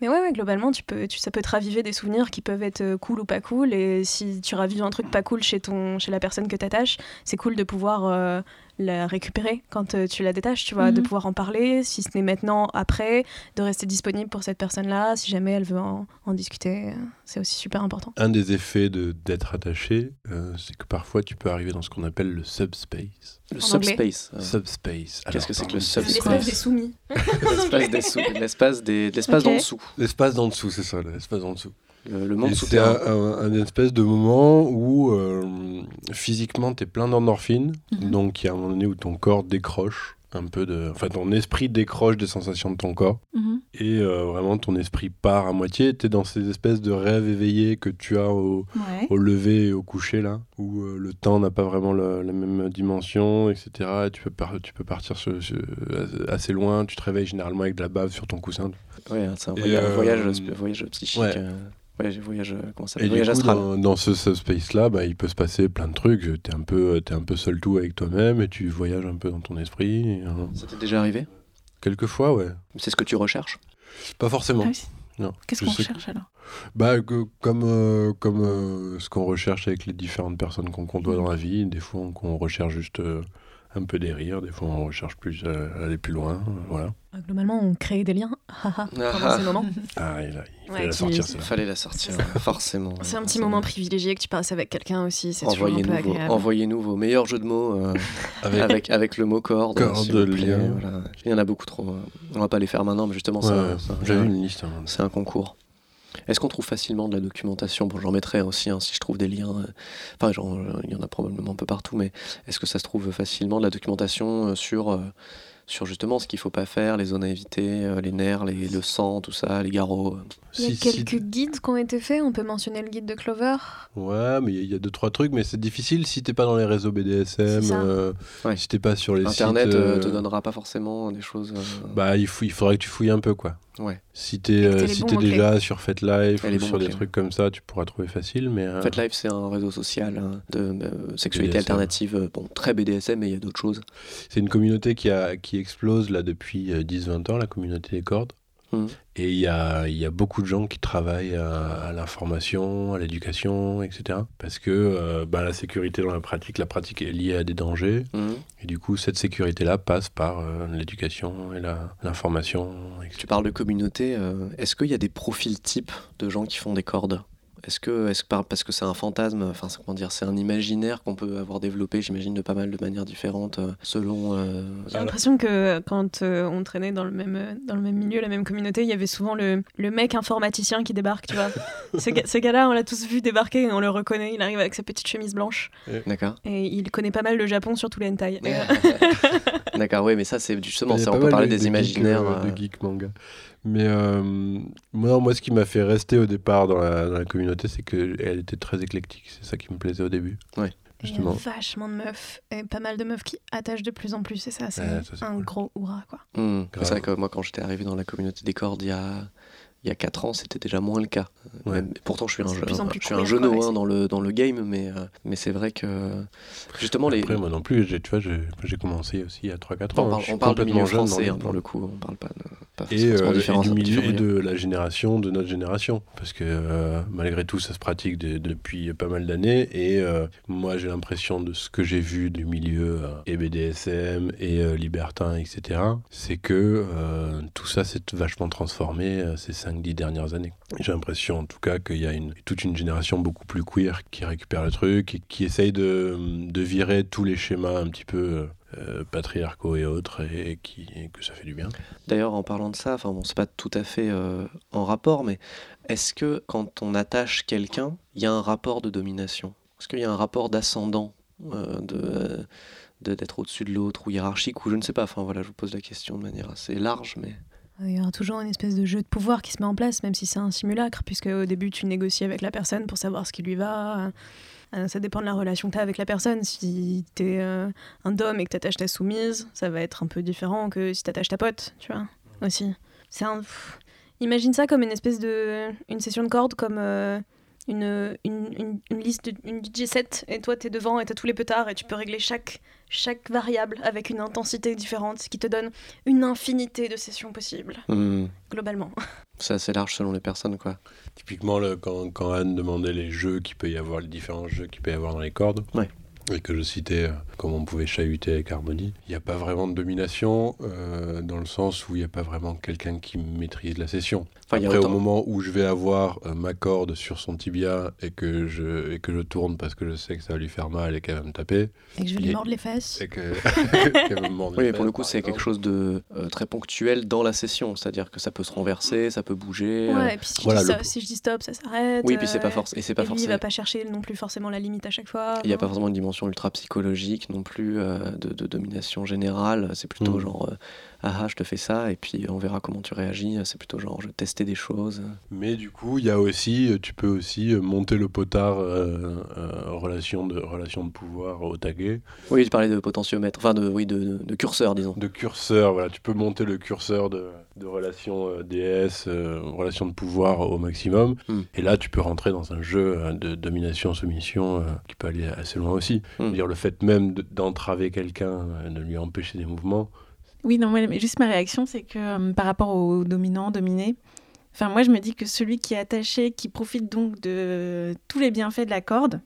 Mais ouais, ouais, globalement, tu peux, tu, ça peut te raviver des souvenirs qui peuvent être cool ou pas cool. Et si tu ravives un truc pas cool chez, ton, chez la personne que t'attaches, c'est cool de pouvoir la récupérer quand euh, tu la détaches, tu vois, de Mhm. pouvoir en parler, si ce n'est maintenant, après, de rester disponible pour cette personne-là, si jamais elle veut en, en discuter. euh, C'est aussi super important. Un des effets de- d'être attaché, euh, c'est que parfois tu peux arriver dans ce qu'on appelle le subspace. Le En anglais. subspace. euh, Subspace. Qu'est-ce que c'est que le subspace L'espace des soumis. L'espace des sous, l'espace des, d'en dessous, L'espace d'en dessous, c'est ça, l'espace d'en dessous. Le monde C'est souterrain. un, un- un espèce de moment où euh, physiquement tu es plein d'endorphines, Mhm. donc il y a un moment donné où ton corps décroche un peu de. Enfin, ton esprit décroche des sensations de ton corps mhm. et euh, vraiment ton esprit part à moitié. Tu es dans ces espèces de rêves éveillés que tu as au, Ouais. au lever et au coucher là, où euh, le temps n'a pas vraiment la, la même dimension, etc. Et tu, peux par- tu peux partir sur- sur- assez loin, tu te réveilles généralement avec de la bave sur ton coussin. Ouais, c'est un voyage, euh, voyage, voyage psychique. ouais. Euh, voyage, voyage, euh, comment ça Et Voyage coup, astral. dans, dans ce subspace là, bah, il peut se passer plein de trucs. T'es un peu, t'es un peu seul tout avec toi-même et tu voyages un peu dans ton esprit. et, euh, Ça t'est déjà arrivé? Quelquefois, ouais. C'est ce que tu recherches? Pas forcément. Ah oui. Qu'est-ce qu'on sais- cherche alors? Bah, que- comme, euh, comme euh, ce qu'on recherche avec les différentes personnes qu'on côtoie dans la vie, des fois on, qu'on recherche juste euh, un peu des rires, des fois on recherche plus à aller plus loin, voilà. Ah, globalement, on crée des liens pendant Ah. ces moments. Ah, et là, il Ouais, fallait la sortir, Il ça. fallait la sortir, forcément. C'est un petit moment privilégié que tu passes avec quelqu'un aussi, c'est toujours un Envoyez-nous peu vos, agréable. envoyez-nous vos meilleurs jeux de mots euh, Avec, avec, avec le mot corde. Corde, lien. voilà. Il y en a beaucoup trop. euh. On va pas les faire maintenant, mais justement, Ouais, c'est un- c'est un- j'avais une liste. hein. c'est un concours. Est-ce qu'on trouve facilement de la documentation? Bon, j'en mettrai aussi hein, si je trouve des liens. euh, Enfin, euh, il y en a probablement un peu partout, mais est-ce que ça se trouve facilement de la documentation euh, sur, euh, sur justement ce qu'il faut pas faire, les zones à éviter, euh, les nerfs, les, le sang, tout ça, les garrots euh? Il y a Si- si- quelques guides qui ont été faits, on peut mentionner le guide de Clover? Ouais, mais il y a deux, trois trucs, mais c'est difficile si t'es pas dans les réseaux BDSM, euh, Ouais. si t'es pas sur les Internet sites. euh, euh, te donnera pas forcément des choses. euh, Bah, il, faut, il faudrait que tu fouilles un peu, quoi. Ouais. Si t'es euh, si déjà sur FetLife ou sur des trucs comme ça, tu pourras trouver facile, mais... euh, Live, c'est un réseau social hein, de euh, sexualité BDSM. alternative, euh, bon, très BDSM, mais il y a d'autres choses. C'est une communauté qui, a, qui explose là depuis euh, 10-20 ans, la communauté des cordes. Mhm. Et il y a, il y a beaucoup de gens qui travaillent à, à l'information, à l'éducation, etc. Parce que euh, bah, la sécurité dans la pratique, la pratique est liée à des dangers. Mhm. Et du coup, cette sécurité-là passe par euh, l'éducation et la- l'information, etc. Tu parles de communauté, euh, est-ce qu'il y a des profils types de gens qui font des cordes? Est-ce que, est-ce que par- parce que c'est un fantasme, enfin c'est- comment dire, c'est un imaginaire qu'on peut avoir développé, j'imagine, de pas mal de manières différentes, euh, selon. euh, J'ai l'impression que quand euh, on traînait dans le, même, dans le même milieu, la même communauté, il y avait souvent le, le mec informaticien qui débarque, tu vois. ce gars- ce gars-là, on l'a tous vu débarquer et on le reconnaît. Il arrive avec sa petite chemise blanche D'accord. et il connaît pas mal le Japon, surtout les hentai. D'accord, oui, mais ça c'est justement, ça, on peut parler de- des imaginaires. euh, euh, de geek manga. Mais euh, moi, moi, ce qui m'a fait rester au départ dans la, dans la communauté, c'est qu'elle était très éclectique. C'est ça qui me plaisait au début. Ouais. Il y a Justement. vachement de meufs et pas mal de meufs qui attachent de plus en plus et ça c'est Ouais, ça, c'est un cool. gros hurrah quoi. Grave. C'est vrai que moi, quand j'étais arrivé dans la communauté des cordes il y a. Il y a 4 ans, c'était déjà moins le cas. Ouais. Même- pourtant, je suis un, de je, plus en plus je suis un genou quoi, hein, dans, le, dans le game, mais, euh, mais c'est vrai que justement, les, Après, moi non plus, j'ai- tu vois, j'ai commencé aussi il y a 3-4 ans. on parle, on parle de complètement milieu jeune dans français les- hein, pour le coup, on parle pas de pas et, euh, et du milieu et de la génération, de notre génération. Parce que euh, malgré tout, ça se pratique de- depuis pas mal d'années. Et euh, moi, j'ai l'impression de ce que j'ai vu du milieu euh, et BDSM et euh, libertin, etc., c'est que euh, tout ça s'est vachement transformé euh, ces 5-10 dernières années. J'ai l'impression, en tout cas, qu'il y a une, toute une génération beaucoup plus queer qui récupère le truc et qui essaye de, virer tous les schémas un petit peu euh, patriarcaux et autres et, qui, que ça fait du bien. D'ailleurs, en parlant de ça, enfin bon, c'est pas tout à fait euh, en rapport, mais est-ce que quand on attache quelqu'un, il y a un rapport de domination? Est-ce qu'il y a un rapport d'ascendant, euh, de- d'être au-dessus de l'autre ou hiérarchique ou je ne sais pas? Enfin voilà, je vous pose la question de manière assez large, mais Il y aura toujours une espèce de jeu de pouvoir qui se met en place, même si c'est un simulacre, puisque au début tu négocies avec la personne pour savoir ce qui lui va. Euh, Ça dépend de la relation que tu as avec la personne. Si tu es un dom et que tu attaches ta soumise, ça va être un peu différent que si tu attaches ta pote, tu vois, aussi. Imagine ça comme une espèce de... une session de cordes, comme euh, une, une, une, une liste, de- une DJ set, et toi tu es devant et tu as tous les petards, et tu peux régler chaque, chaque variable avec une intensité différente, ce qui te donne une infinité de sessions possibles, hmm, globalement. c'est assez large selon les personnes, quoi. Typiquement, le- quand, quand Anne demandait les jeux qu'il peut y avoir, les différents jeux qu'il peut y avoir dans les cordes, Ouais. Et que je citais euh, comment on pouvait chahuter avec harmonie, il n'y a pas vraiment de domination euh, dans le sens où il n'y a pas vraiment quelqu'un qui maîtrise la session. Enfin, il y a Après, au moment où je vais avoir euh, ma corde sur son tibia et que, je, et que je tourne parce que je sais que ça va lui faire mal et qu'elle va me taper, Et que je vais lui mordre les fesses. et que- qu'elle va me mordre Oui, les mais pour le coup, c'est quelque chose de euh, très ponctuel dans la session, c'est-à-dire que ça peut se renverser, ça peut bouger. euh, Ouais, et puis si, voilà, je dis le- stop, si je dis stop, ça s'arrête. Oui, puis c'est pas forcément, et c'est pas et il va pas chercher non plus forcément la limite à chaque fois. Il n'y a pas forcément une dimension ultra psychologique non plus euh, de, de domination générale. C'est plutôt Mm. genre euh, ah ah, je te fais ça et puis on verra comment tu réagis. C'est plutôt genre je tester des choses. Mais du coup, il y a aussi, tu peux aussi euh, monter le potard euh, euh, relation, de, relation de pouvoir au taguet. Oui, tu parlais de potentiomètre, enfin de oui de, de curseur disons. De curseur, voilà, tu peux monter le curseur de, de relation euh, DS, euh, relation de pouvoir au maximum. Mm. Et là, tu peux rentrer dans un jeu de domination-soumission qui peut aller assez loin aussi. Mm. Je veux dire, le fait même de- d'entraver quelqu'un, de lui empêcher des mouvements, Oui, non, moi, mais juste ma réaction, c'est que euh, par rapport au dominant, dominé, enfin, moi, je me dis que celui qui est attaché, qui profite donc de tous les bienfaits de la corde,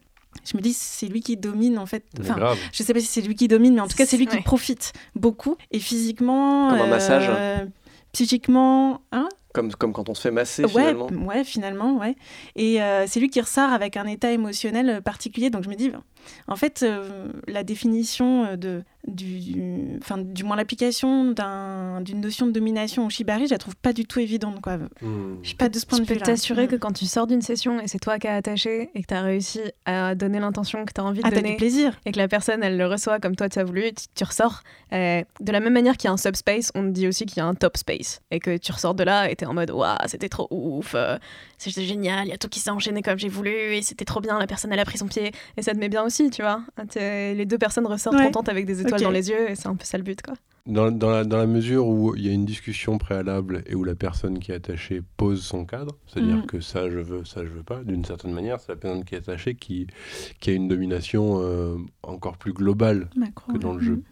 je me dis c'est lui qui domine en fait. Enfin, grave. je sais pas si c'est lui qui domine, mais en tout cas c'est lui qui profite beaucoup et physiquement, Comme un massage. euh, psychiquement, hein Comme, comme quand on se fait masser ouais, finalement. ouais, finalement, ouais. Et euh, c'est lui qui ressort avec un état émotionnel particulier. Donc je me dis, ben, en fait, euh, la définition euh, de, du, du- enfin, du moins l'application d'un- d'une notion de domination au shibari, je la trouve pas du tout évidente, quoi. Hmm. Je suis pas de ce point Je de peux vue-là. t'assurer Mm. que quand tu sors d'une session et c'est toi qui as attaché et que tu as réussi à donner l'intention que tu as envie de ah, donner du plaisir. et que la personne elle le reçoit comme toi tu as voulu, tu, tu ressors. euh, de la même manière qu'il y a un subspace, on te dit aussi qu'il y a un top space et que tu ressors de là et tu es en mode waouh, c'était trop ouf, euh, c'était génial, il y a tout qui s'est enchaîné comme j'ai voulu et c'était trop bien, la personne elle a pris son pied et ça te met bien aussi, tu vois. Les deux personnes ressortent Ouais. contentes avec des étoiles dans les yeux et c'est un peu ça le but quoi. Dans, dans la, dans la mesure où il y a une discussion préalable et où la personne qui est attachée pose son cadre, c'est-à-dire Mhm. que ça je veux, ça je veux pas, d'une certaine manière, c'est la personne qui est attachée qui, qui a une domination euh, encore plus globale Macron, que dans le jeu.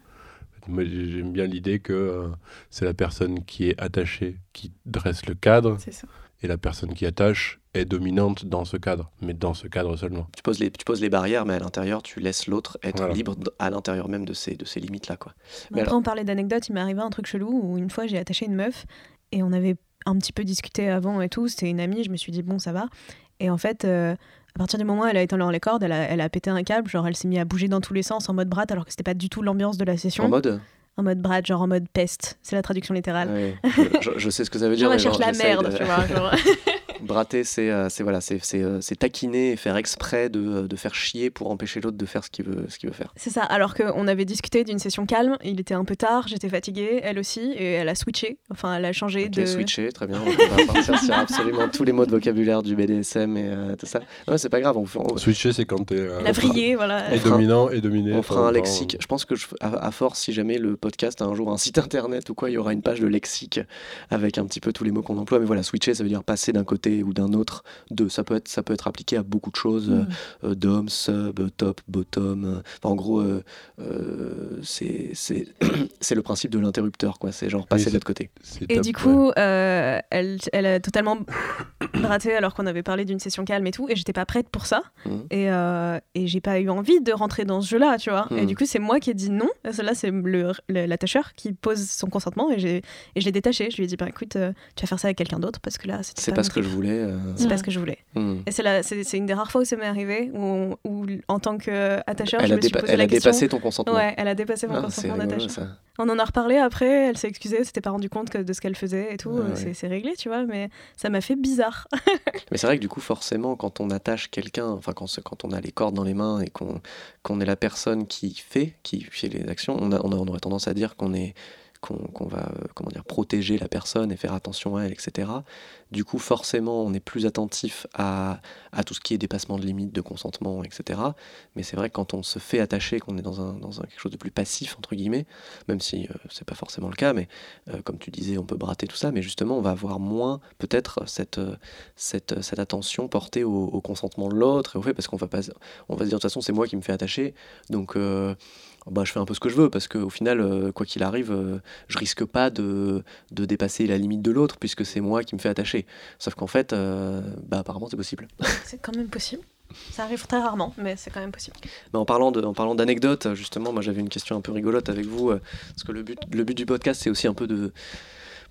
Moi j'ai- j'aime bien l'idée que euh, c'est la personne qui est attachée qui dresse le cadre C'est ça. Et la personne qui attache est dominante dans ce cadre, mais dans ce cadre seulement. Tu poses, les, tu poses les barrières, mais à l'intérieur, tu laisses l'autre être Voilà. libre à l'intérieur même de ces, de ces limites-là. Quoi. Mais Après, on parlait d'anecdotes, il m'est arrivé un truc chelou où une fois j'ai attaché une meuf et on avait un petit peu discuté avant et tout. C'était une amie, je me suis dit bon, ça va. Et en fait, euh, à partir du moment où elle a éteint les cordes, elle a, elle a pété un câble, genre elle s'est mise à bouger dans tous les sens en mode brat alors que c'était pas du tout l'ambiance de la session. En mode En mode brat, genre en mode peste. C'est la traduction littérale. Je, je- je sais ce que ça veut dire. Genre mais cherche genre, la merde, de- tu vois. genre. Brater, c'est euh, c'est voilà, c'est euh, c'est taquiner et faire exprès de, de faire chier pour empêcher l'autre de faire ce qu'il veut, ce qu'il veut faire. C'est ça, alors qu'on avait discuté d'une session calme, il était un peu tard, j'étais fatiguée, elle aussi, et elle a switché, enfin elle a changé Ok, de... switcher, très bien. On va partir sur absolument tous les mots de vocabulaire du BDSM et euh, tout ça. Non, c'est pas grave. On, on- Switcher, c'est quand t'es euh, Elle a vrillé, voilà. et dominant et dominé. on fera un lexique. Je pense que je, à, à force, si jamais le podcast a un jour un site internet ou quoi, il y aura une page de lexique avec un petit peu tous les mots qu'on emploie. Mais voilà, switcher, ça veut dire passer d'un côté ou d'un autre. De, ça peut être, ça peut être appliqué à beaucoup de choses. Mm. euh, dom, sub, top, bottom. euh, enfin, en gros, euh, euh, c'est c'est c'est le principe de l'interrupteur, quoi. C'est genre passer de l'autre côté. Et top, du ouais. coup, euh, elle, elle a totalement raté alors qu'on avait parlé d'une session calme et tout, et j'étais pas prête pour ça. Mhm. Et, euh, et j'ai pas eu envie de rentrer dans ce jeu-là, tu vois. Et Mhm. du coup, c'est moi qui ai dit non. Et Là, c'est l'attacheur qui pose son consentement, et, j'ai- et je l'ai détaché. Je lui ai dit, bah écoute, euh, tu vas faire ça avec quelqu'un d'autre, parce que là, C'est pas, pas ce que je. Voulais. euh, C'est pas ce que je voulais. hmm. Et c'est la- c'est c'est une des rares fois où ça m'est arrivé, où, en tant qu'attacheur, Elle je a, me suis posé elle la a question. dépassé ton consentement. Ouais, elle a dépassé mon Ah, consentement d'attacheur. On en a reparlé après, elle s'est excusée, elle s'était pas rendu compte que de ce qu'elle faisait et tout, euh, ouais. c'est- réglé, tu vois, mais ça m'a fait bizarre. Mais c'est vrai que du coup, forcément, quand on attache quelqu'un, enfin quand, quand on a les cordes dans les mains et qu'on qu'on est la personne qui fait, qui fait les actions, on, a- on, a- on aurait tendance à dire qu'on est qu'on va euh, comment dire protéger la personne et faire attention à elle, etc. Du coup, forcément, on est plus attentif à, tout ce qui est dépassement de limites, de consentement, etc. Mais c'est vrai que quand on se fait attacher, qu'on est dans un quelque chose de plus passif entre guillemets, même si euh, c'est pas forcément le cas, mais euh, comme tu disais, on peut brater tout ça, mais justement, on va avoir moins peut-être cette euh, attention portée au, consentement de l'autre et au fait parce qu'on va pas va se dire de toute façon c'est moi qui me fais attacher donc bah, je fais un peu ce que je veux parce qu'au final euh, quoi qu'il arrive euh, je risque pas de, de dépasser la limite de l'autre puisque c'est moi qui me fais attacher sauf qu'en fait euh, bah apparemment c'est possible c'est quand même possible. Ça arrive très rarement, mais c'est quand même possible. Mais en parlant de, en parlant d'anecdotes, justement, moi j'avais une question un peu rigolote avec vous, parce que le but, le but du podcast, c'est aussi un peu de,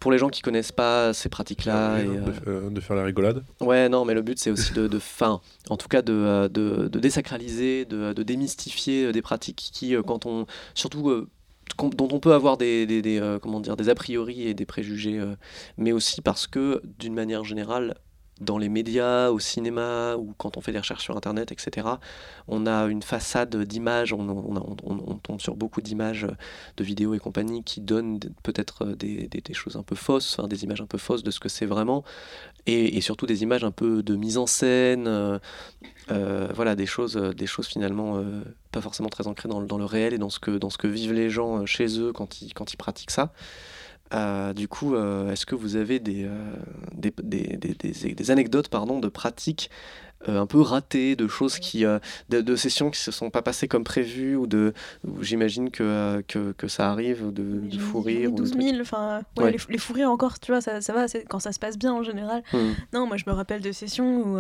pour les gens qui connaissent pas ces pratiques-là. et, de, euh, euh, de faire la rigolade. Ouais, non, mais le but c'est aussi de, de fin, en tout cas de, euh, de, de désacraliser, de, de démystifier des pratiques qui, quand on, surtout dont on peut avoir des, des, des, euh, comment dire, des a priori et des préjugés, euh, mais aussi parce que d'une manière générale, dans les médias, au cinéma ou quand on fait des recherches sur Internet, etc., on a une façade d'images, on, on, on- tombe sur beaucoup d'images de vidéos et compagnie qui donnent peut-être des, des- des choses un peu fausses, enfin, des images un peu fausses de ce que c'est vraiment, et, et surtout des images un peu de mise en scène, euh, euh, voilà, des choses, euh, des choses finalement euh, pas forcément très ancrées dans, le- dans le réel et dans ce que, dans ce que vivent les gens euh, chez eux quand ils, quand ils pratiquent ça. Euh, du coup, euh, est-ce que vous avez des, euh, des, des, des- des- anecdotes pardon, de pratiques euh, un peu ratées, de choses qui, euh, de, de sessions qui se sont pas passées comme prévu, ou de, j'imagine que, euh, que, que ça arrive, ou de, de fou rire. ou de 12 trucs. 000, enfin, ouais, Ouais. les, les fous rires encore, tu vois, ça, ça va, quand ça se passe bien en général. Hmm. Non, moi je me rappelle de sessions où,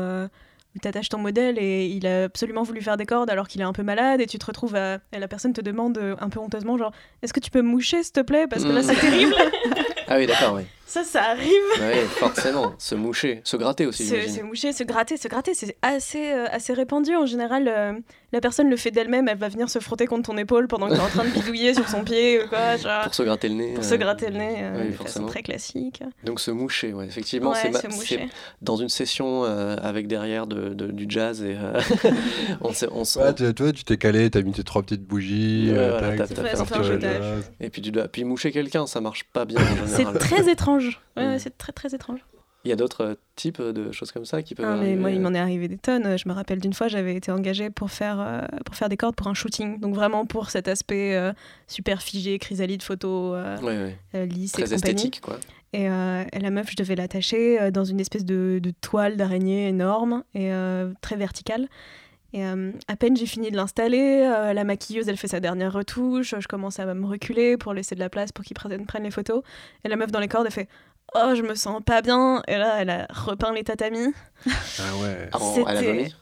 euh, où tu attaches ton modèle et il a absolument voulu faire des cordes alors qu'il est un peu malade et tu te retrouves à. Et la personne te demande euh, un peu honteusement, genre, est-ce que tu peux me moucher s'il te plaît? Parce que là, c'est terrible. Ah oui, d'accord, oui. ça, ça arrive. Oui, forcément. Se moucher, se gratter aussi, Se, moucher, se gratter, se gratter, c'est assez, euh, assez répandu. En général, euh, la personne le fait d'elle-même, elle va venir se frotter contre ton épaule pendant que tu es en train de bidouiller sur son pied ou quoi, genre, Pour se gratter le nez. pour euh, se gratter le nez, euh, oui, de façon très classique. Donc se moucher, ouais, effectivement, ouais, c'est ma- moucher. dans une session euh, avec derrière de, de- du jazz et euh, on s'est- on Ouais, tu- toi, tu t'es calé, t'as mis tes trois petites bougies. Euh, et puis tu dois puis moucher quelqu'un, ça marche pas bien en C'est très étrange. Ouais, ouais, c'est très très étrange. Il y a d'autres euh, types de choses comme ça qui peuvent. Ah, mais arriver. moi, il m'en est arrivé des tonnes. Je me rappelle d'une fois, j'avais été engagée pour faire, euh, pour faire des cordes pour un shooting. Donc vraiment pour cet aspect euh, super figé, chrysalide, photo, euh, euh, lisse et Très compagnie. esthétique, quoi. Et, euh, et la meuf, je devais l'attacher euh, dans une espèce de, de toile d'araignée énorme et euh, très verticale. Et euh, à peine j'ai fini de l'installer, euh, la maquilleuse, elle fait sa dernière retouche, je commence à me reculer pour laisser de la place pour qu'ils prennent les photos. Et la meuf dans les cordes, elle fait « Oh, je me sens pas bien !» Et là, elle a repeint les tatamis. Ah ouais. Ah, bon, elle a vomi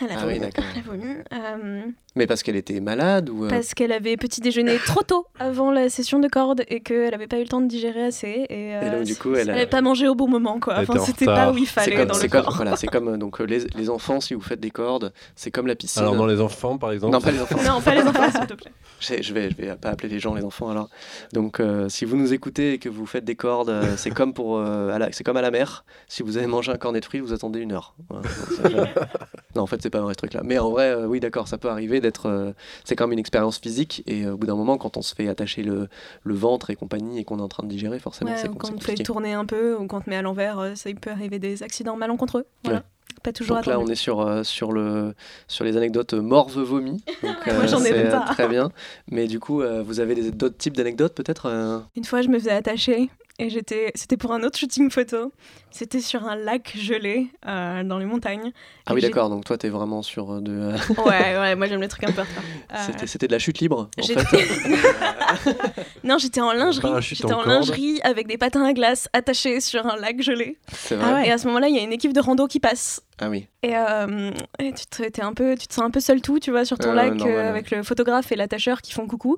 Elle a Ah vomi. oui, d'accord. Elle a vomi. Euh, Mais parce qu'elle était malade ou. euh, parce qu'elle avait petit déjeuner trop tôt avant la session de cordes et qu'elle avait pas eu le temps de digérer assez. Et, euh, Et donc, du coup, elle a- avait pas mangé au bon moment, quoi. Enfin, était en c'était pas où il fallait comme, dans le comme- corps. voilà, c'est comme euh, donc les, les enfants si vous faites des cordes, c'est comme la piscine. Alors, dans les enfants, par exemple. Non, pas les enfants. Non, pas les enfants, s'il te plaît. Je, je vais, je vais pas appeler les gens les enfants alors. Donc, euh, si vous nous écoutez et que vous faites des cordes, c'est comme pour, euh, à la- c'est comme à la mer. Si vous avez mangé un cornet de fruits, vous attendez une heure. Voilà. Donc, ça- non, en fait, c'est pas vrai ce truc-là. Mais en vrai, euh, oui, d'accord, ça peut arriver d'être. euh, c'est quand même une expérience physique et euh, au bout d'un moment, quand on se fait attacher le, le ventre et compagnie et qu'on est en train de digérer, forcément, Ouais, c'est ou com- quand on te fait compliqué. tourner un peu, ou quand on te met à l'envers, euh, ça il peut arriver des accidents malencontreux. Voilà. Pas toujours Donc là, on est sur, euh, sur, le, sur les anecdotes morve vomi. Donc, Moi, j'en ai même pas. Très bien. Mais du coup, euh, vous avez d'autres types d'anecdotes peut-être Une fois, je me faisais attacher et j'étais, c'était pour un autre shooting photo. C'était sur un lac gelé euh, dans les montagnes. Ah Et oui, d'accord. Donc toi, t'es vraiment sur euh, de. euh, Ouais, ouais, moi j'aime les trucs un peu. Euh, C'était, c'était de la chute libre, en j'étais- fait. non, j'étais en lingerie. J'étais en lingerie avec des patins à glace attachés sur un lac gelé. C'est vrai. Ah ouais. Et à ce moment-là, il y a une équipe de rando qui passe. Ah oui. Et, euh, et tu, te, t'es un peu, tu te sens un peu seul tout, tu vois, sur ton Euh, lac euh, avec le photographe et l'attacheur qui font coucou.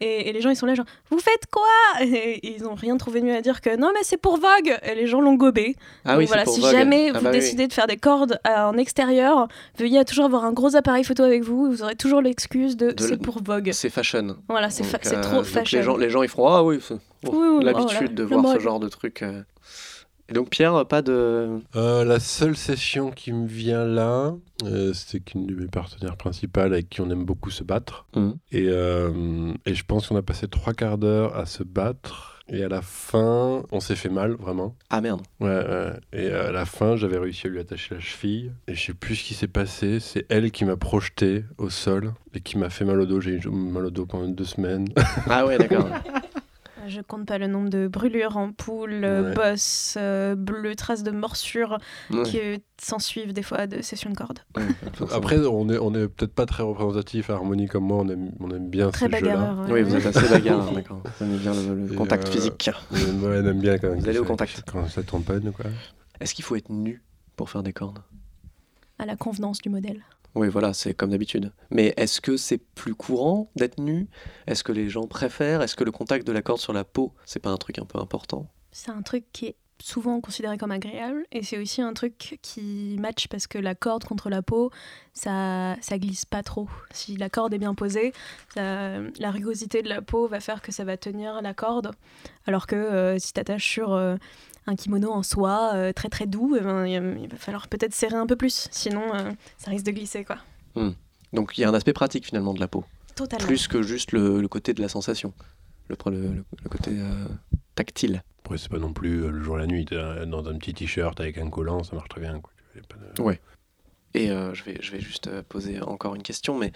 Et, et les gens, ils sont là, genre, vous faites quoi? Et ils ont rien trouvé mieux à dire que non, mais c'est pour Vogue Et les gens l'ont gobé. Ah Donc oui, voilà, c'est pour si Vogue. jamais Ah vous bah oui, décidez de faire des cordes en extérieur, veuillez toujours avoir un gros appareil photo avec vous. Vous aurez toujours l'excuse de, De c'est pour Vogue. C'est fashion. Voilà, c'est, fa- euh, trop fashion. Les gens, les gens, ils feront Ah oui, oui, l'habitude voilà, de voir ce mode. genre de truc. Euh. Et donc, Pierre, pas de. Euh, la seule session qui me vient là, euh, c'est qu'une de mes partenaires principales avec qui on aime beaucoup se battre. Mhm. Et, euh, et je pense qu'on a passé trois quarts d'heure à se battre. Et à la fin, on s'est fait mal, vraiment. Ah merde. Ouais, ouais. Et à la fin, j'avais réussi à lui attacher la cheville. Et je sais plus ce qui s'est passé. C'est elle qui m'a projeté au sol et qui m'a fait mal au dos. J'ai eu mal au dos pendant deux semaines. Ah ouais, d'accord. Je compte pas le nombre de brûlures, ampoules, euh, Ouais. bosses, euh, bleues, traces de morsures Ouais, qui euh, s'en suivent des fois de sessions de cordes. ouais. Après, on est, on est peut-être pas très représentatif à Harmonie comme moi. On aime, on aime bien Très ces jeux-là. Oui, vous êtes assez bagarre, d'accord. Vous aimez bien le, contact euh, physique. On aime bien quand même. Vous allez au ça- contact. Quand ça tamponne, quoi. Est-ce qu'il faut être nu pour faire des cordes? À la convenance du modèle. Oui, voilà, c'est comme d'habitude. Mais est-ce que c'est plus courant d'être nu? Est-ce que les gens préfèrent? Est-ce que le contact de la corde sur la peau, c'est pas un truc un peu important? C'est un truc qui est souvent considéré comme agréable et c'est aussi un truc qui match parce que la corde contre la peau, ça, ça glisse pas trop. Si la corde est bien posée, la rugosité de la peau va faire que ça va tenir la corde. Alors que euh, si tu attaches sur euh, un kimono en soie euh, très très doux, eh ben, il va falloir peut-être serrer un peu plus. Sinon, euh, ça risque de glisser. quoi. Donc il y a un aspect pratique finalement de la peau, Totalement. plus que juste le, le côté de la sensation, le, le, le- le côté euh, tactile. Après, c'est pas non plus euh, le jour et la nuit. Dans un petit t-shirt avec un collant, ça marche très bien. Quoi. Pas de- Et euh, je, vais, je vais juste poser encore une question, mais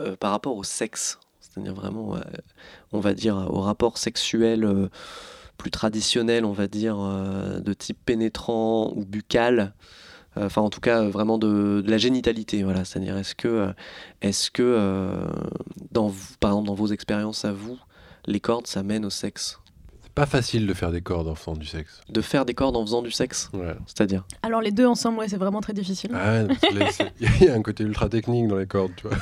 euh, par rapport au sexe, c'est-à-dire vraiment, euh, on va dire, au rapport sexuel euh, plus traditionnel, on va dire, euh, de type pénétrant ou buccal, euh, enfin en tout cas vraiment de, la génitalité, voilà, c'est-à-dire est-ce que, euh, est-ce que dans, par exemple dans vos expériences à vous, les cordes ça mène au sexe? C'est pas facile de faire des cordes en faisant du sexe. De faire des cordes en faisant du sexe Ouais. C'est-à-dire Alors les deux ensemble, ouais, c'est vraiment très difficile. Ah il y a un côté ultra technique dans les cordes, tu vois.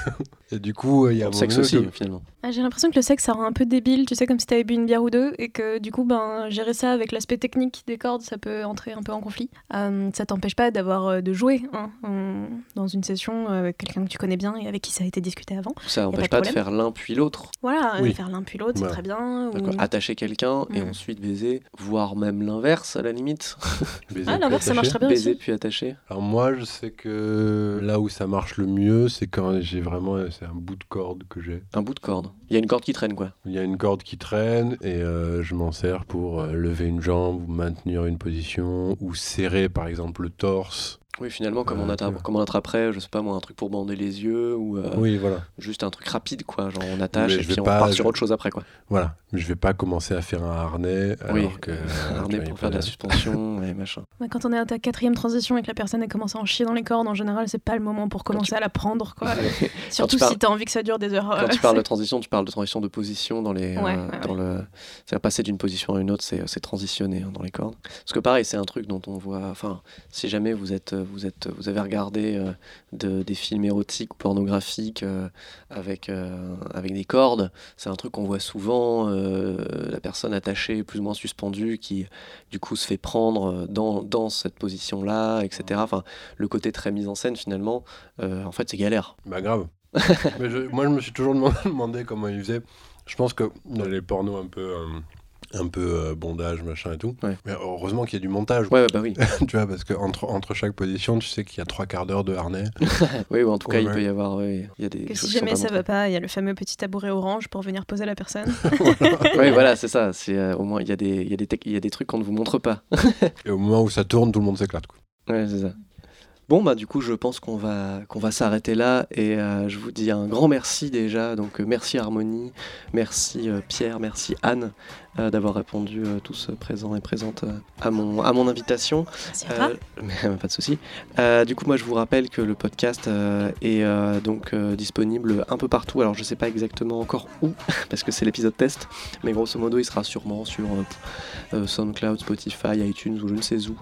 Et du coup, il y a un sexe aussi, que- finalement. Ah, J'ai l'impression que le sexe, ça rend un peu débile, tu sais, comme si t'avais bu une bière ou deux, et que du coup, ben, gérer ça avec l'aspect technique des cordes, ça peut entrer un peu en conflit. Euh, ça t'empêche pas d'avoir euh, de jouer hein, en- dans une session euh, avec quelqu'un que tu connais bien et avec qui ça a été discuté avant. Ça pas n'empêche de pas de faire l'un puis l'autre. Voilà, euh, Oui. faire l'un puis l'autre, c'est très bien. ou-. Attacher quelqu'un et Mm. ensuite baiser, voire même l'inverse à la limite. baiser Ah, puis l'inverse, ça marche attacher. très bien Baiser aussi. puis attacher. Alors moi, je sais que là où ça marche le mieux, c'est quand j'ai vraiment, c'est un bout de corde que j'ai. Un bout de corde. Il y a une corde qui traîne quoi. Il y a une corde qui traîne et euh, je m'en sers pour euh, lever une jambe ou maintenir une position ou serrer par exemple le torse. Oui, finalement, comme, Euh, on, attrape, ouais. comme on attraperait, je sais pas moi, un truc pour bander les yeux ou euh, Oui, voilà. juste un truc rapide quoi. Genre on attache Mais et je puis on pas- part sur autre chose après quoi. Voilà. Je vais pas commencer à faire un harnais alors Oui, que Un tu harnais a pour faire de la suspension et machin. Quand on est à ta quatrième transition et que la personne a commencé à en chier dans les cordes, en général, c'est pas le moment pour commencer à la prendre, quoi. Surtout parles- si t'as envie que ça dure des heures. Quand euh, tu parles de transition, tu parles de transition de position dans les. Ouais, euh, ouais, dans le. C'est-à-dire passer d'une position à une autre, c'est c'est transitionner hein, dans les cordes. Parce que pareil, c'est un truc dont on voit. Enfin, si jamais vous êtes, vous êtes, vous avez regardé euh, de- des films érotiques ou pornographiques euh, avec euh, avec des cordes, c'est un truc qu'on voit souvent. la personne attachée, plus ou moins suspendue, qui du coup se fait prendre dans, dans cette position-là, etc. Enfin, le côté très mise en scène finalement, en fait, c'est galère. Bah grave. Mais je- moi, je me suis toujours demandé, comment ils faisaient. Je pense que dans les pornos un peu, un peu euh, bondage, machin et tout. Ouais. Mais heureusement qu'il y a du montage. Ouais, bah oui. tu vois, parce que entre, entre chaque position, tu sais qu'il y a trois quarts d'heure de harnais. Oui, ou en tout cas, Ouais, il ouais. peut y avoir. ouais, il y a des Que choses si jamais ça montrées. va pas, il y a le fameux petit tabouret orange pour venir poser la personne. Oui, voilà, c'est ça. C'est euh, au moins il y a des il y a des tec- il y a des trucs qu'on ne vous montre pas. Et au moment où ça tourne, tout le monde s'éclate. Ouais, c'est ça. Bon bah du coup je pense qu'on va qu'on va s'arrêter là et euh, je vous dis un grand merci déjà donc euh, merci Harmonie, merci euh, Pierre, merci Anne d'avoir répondu euh, tous euh, présents et présentes euh, à mon à mon invitation. Euh, mais, pas de souci. Euh, du coup, moi, je vous rappelle que le podcast euh, est euh, donc euh, disponible un peu partout. Alors, je sais pas exactement encore où, parce que c'est l'épisode test, mais grosso modo, il sera sûrement sur euh, euh, SoundCloud, Spotify, iTunes ou je ne sais où.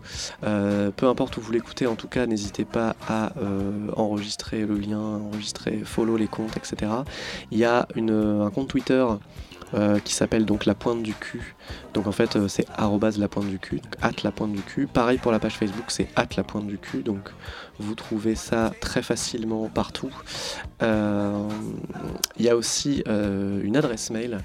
Euh, peu importe où vous l'écoutez, en tout cas, n'hésitez pas à euh, enregistrer le lien, enregistrer, follow les comptes, etc. Il y a une, un compte Twitter. Euh, qui s'appelle donc la pointe du cul donc en fait, euh, c'est arrobase la pointe du cul, at la pointe du cul. Pareil pour la page Facebook, c'est at la pointe du cul. Donc vous trouvez ça très facilement partout. Euh, Il y a aussi une adresse mail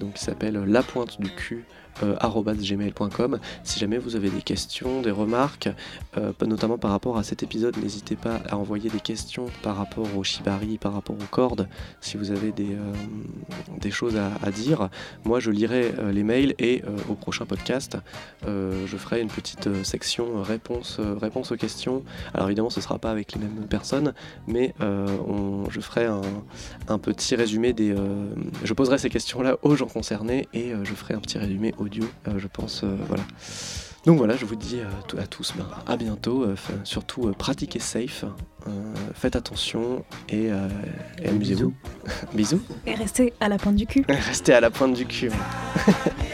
donc qui s'appelle la pointe du cul gmail.com si jamais vous avez des questions, des remarques, euh, notamment par rapport à cet épisode, n'hésitez pas à envoyer des questions par rapport au shibari, par rapport aux cordes, si vous avez des, euh, choses à, dire. Moi, je lirai euh, les mails et euh, au prochain podcast, euh, je ferai une petite euh, section réponse, euh, aux questions. Alors évidemment, ce sera pas avec les mêmes personnes, mais euh, je ferai un, petit résumé des... euh, je poserai ces questions-là aux gens concernés et euh, je ferai un petit résumé audio, euh, je pense. euh, voilà. Donc voilà, je vous dis euh, à tous ben, à bientôt. surtout, pratiquez safe, faites attention et, et amusez-vous. Bisous. Et rester à la pointe du cul. Restez à la pointe du cul.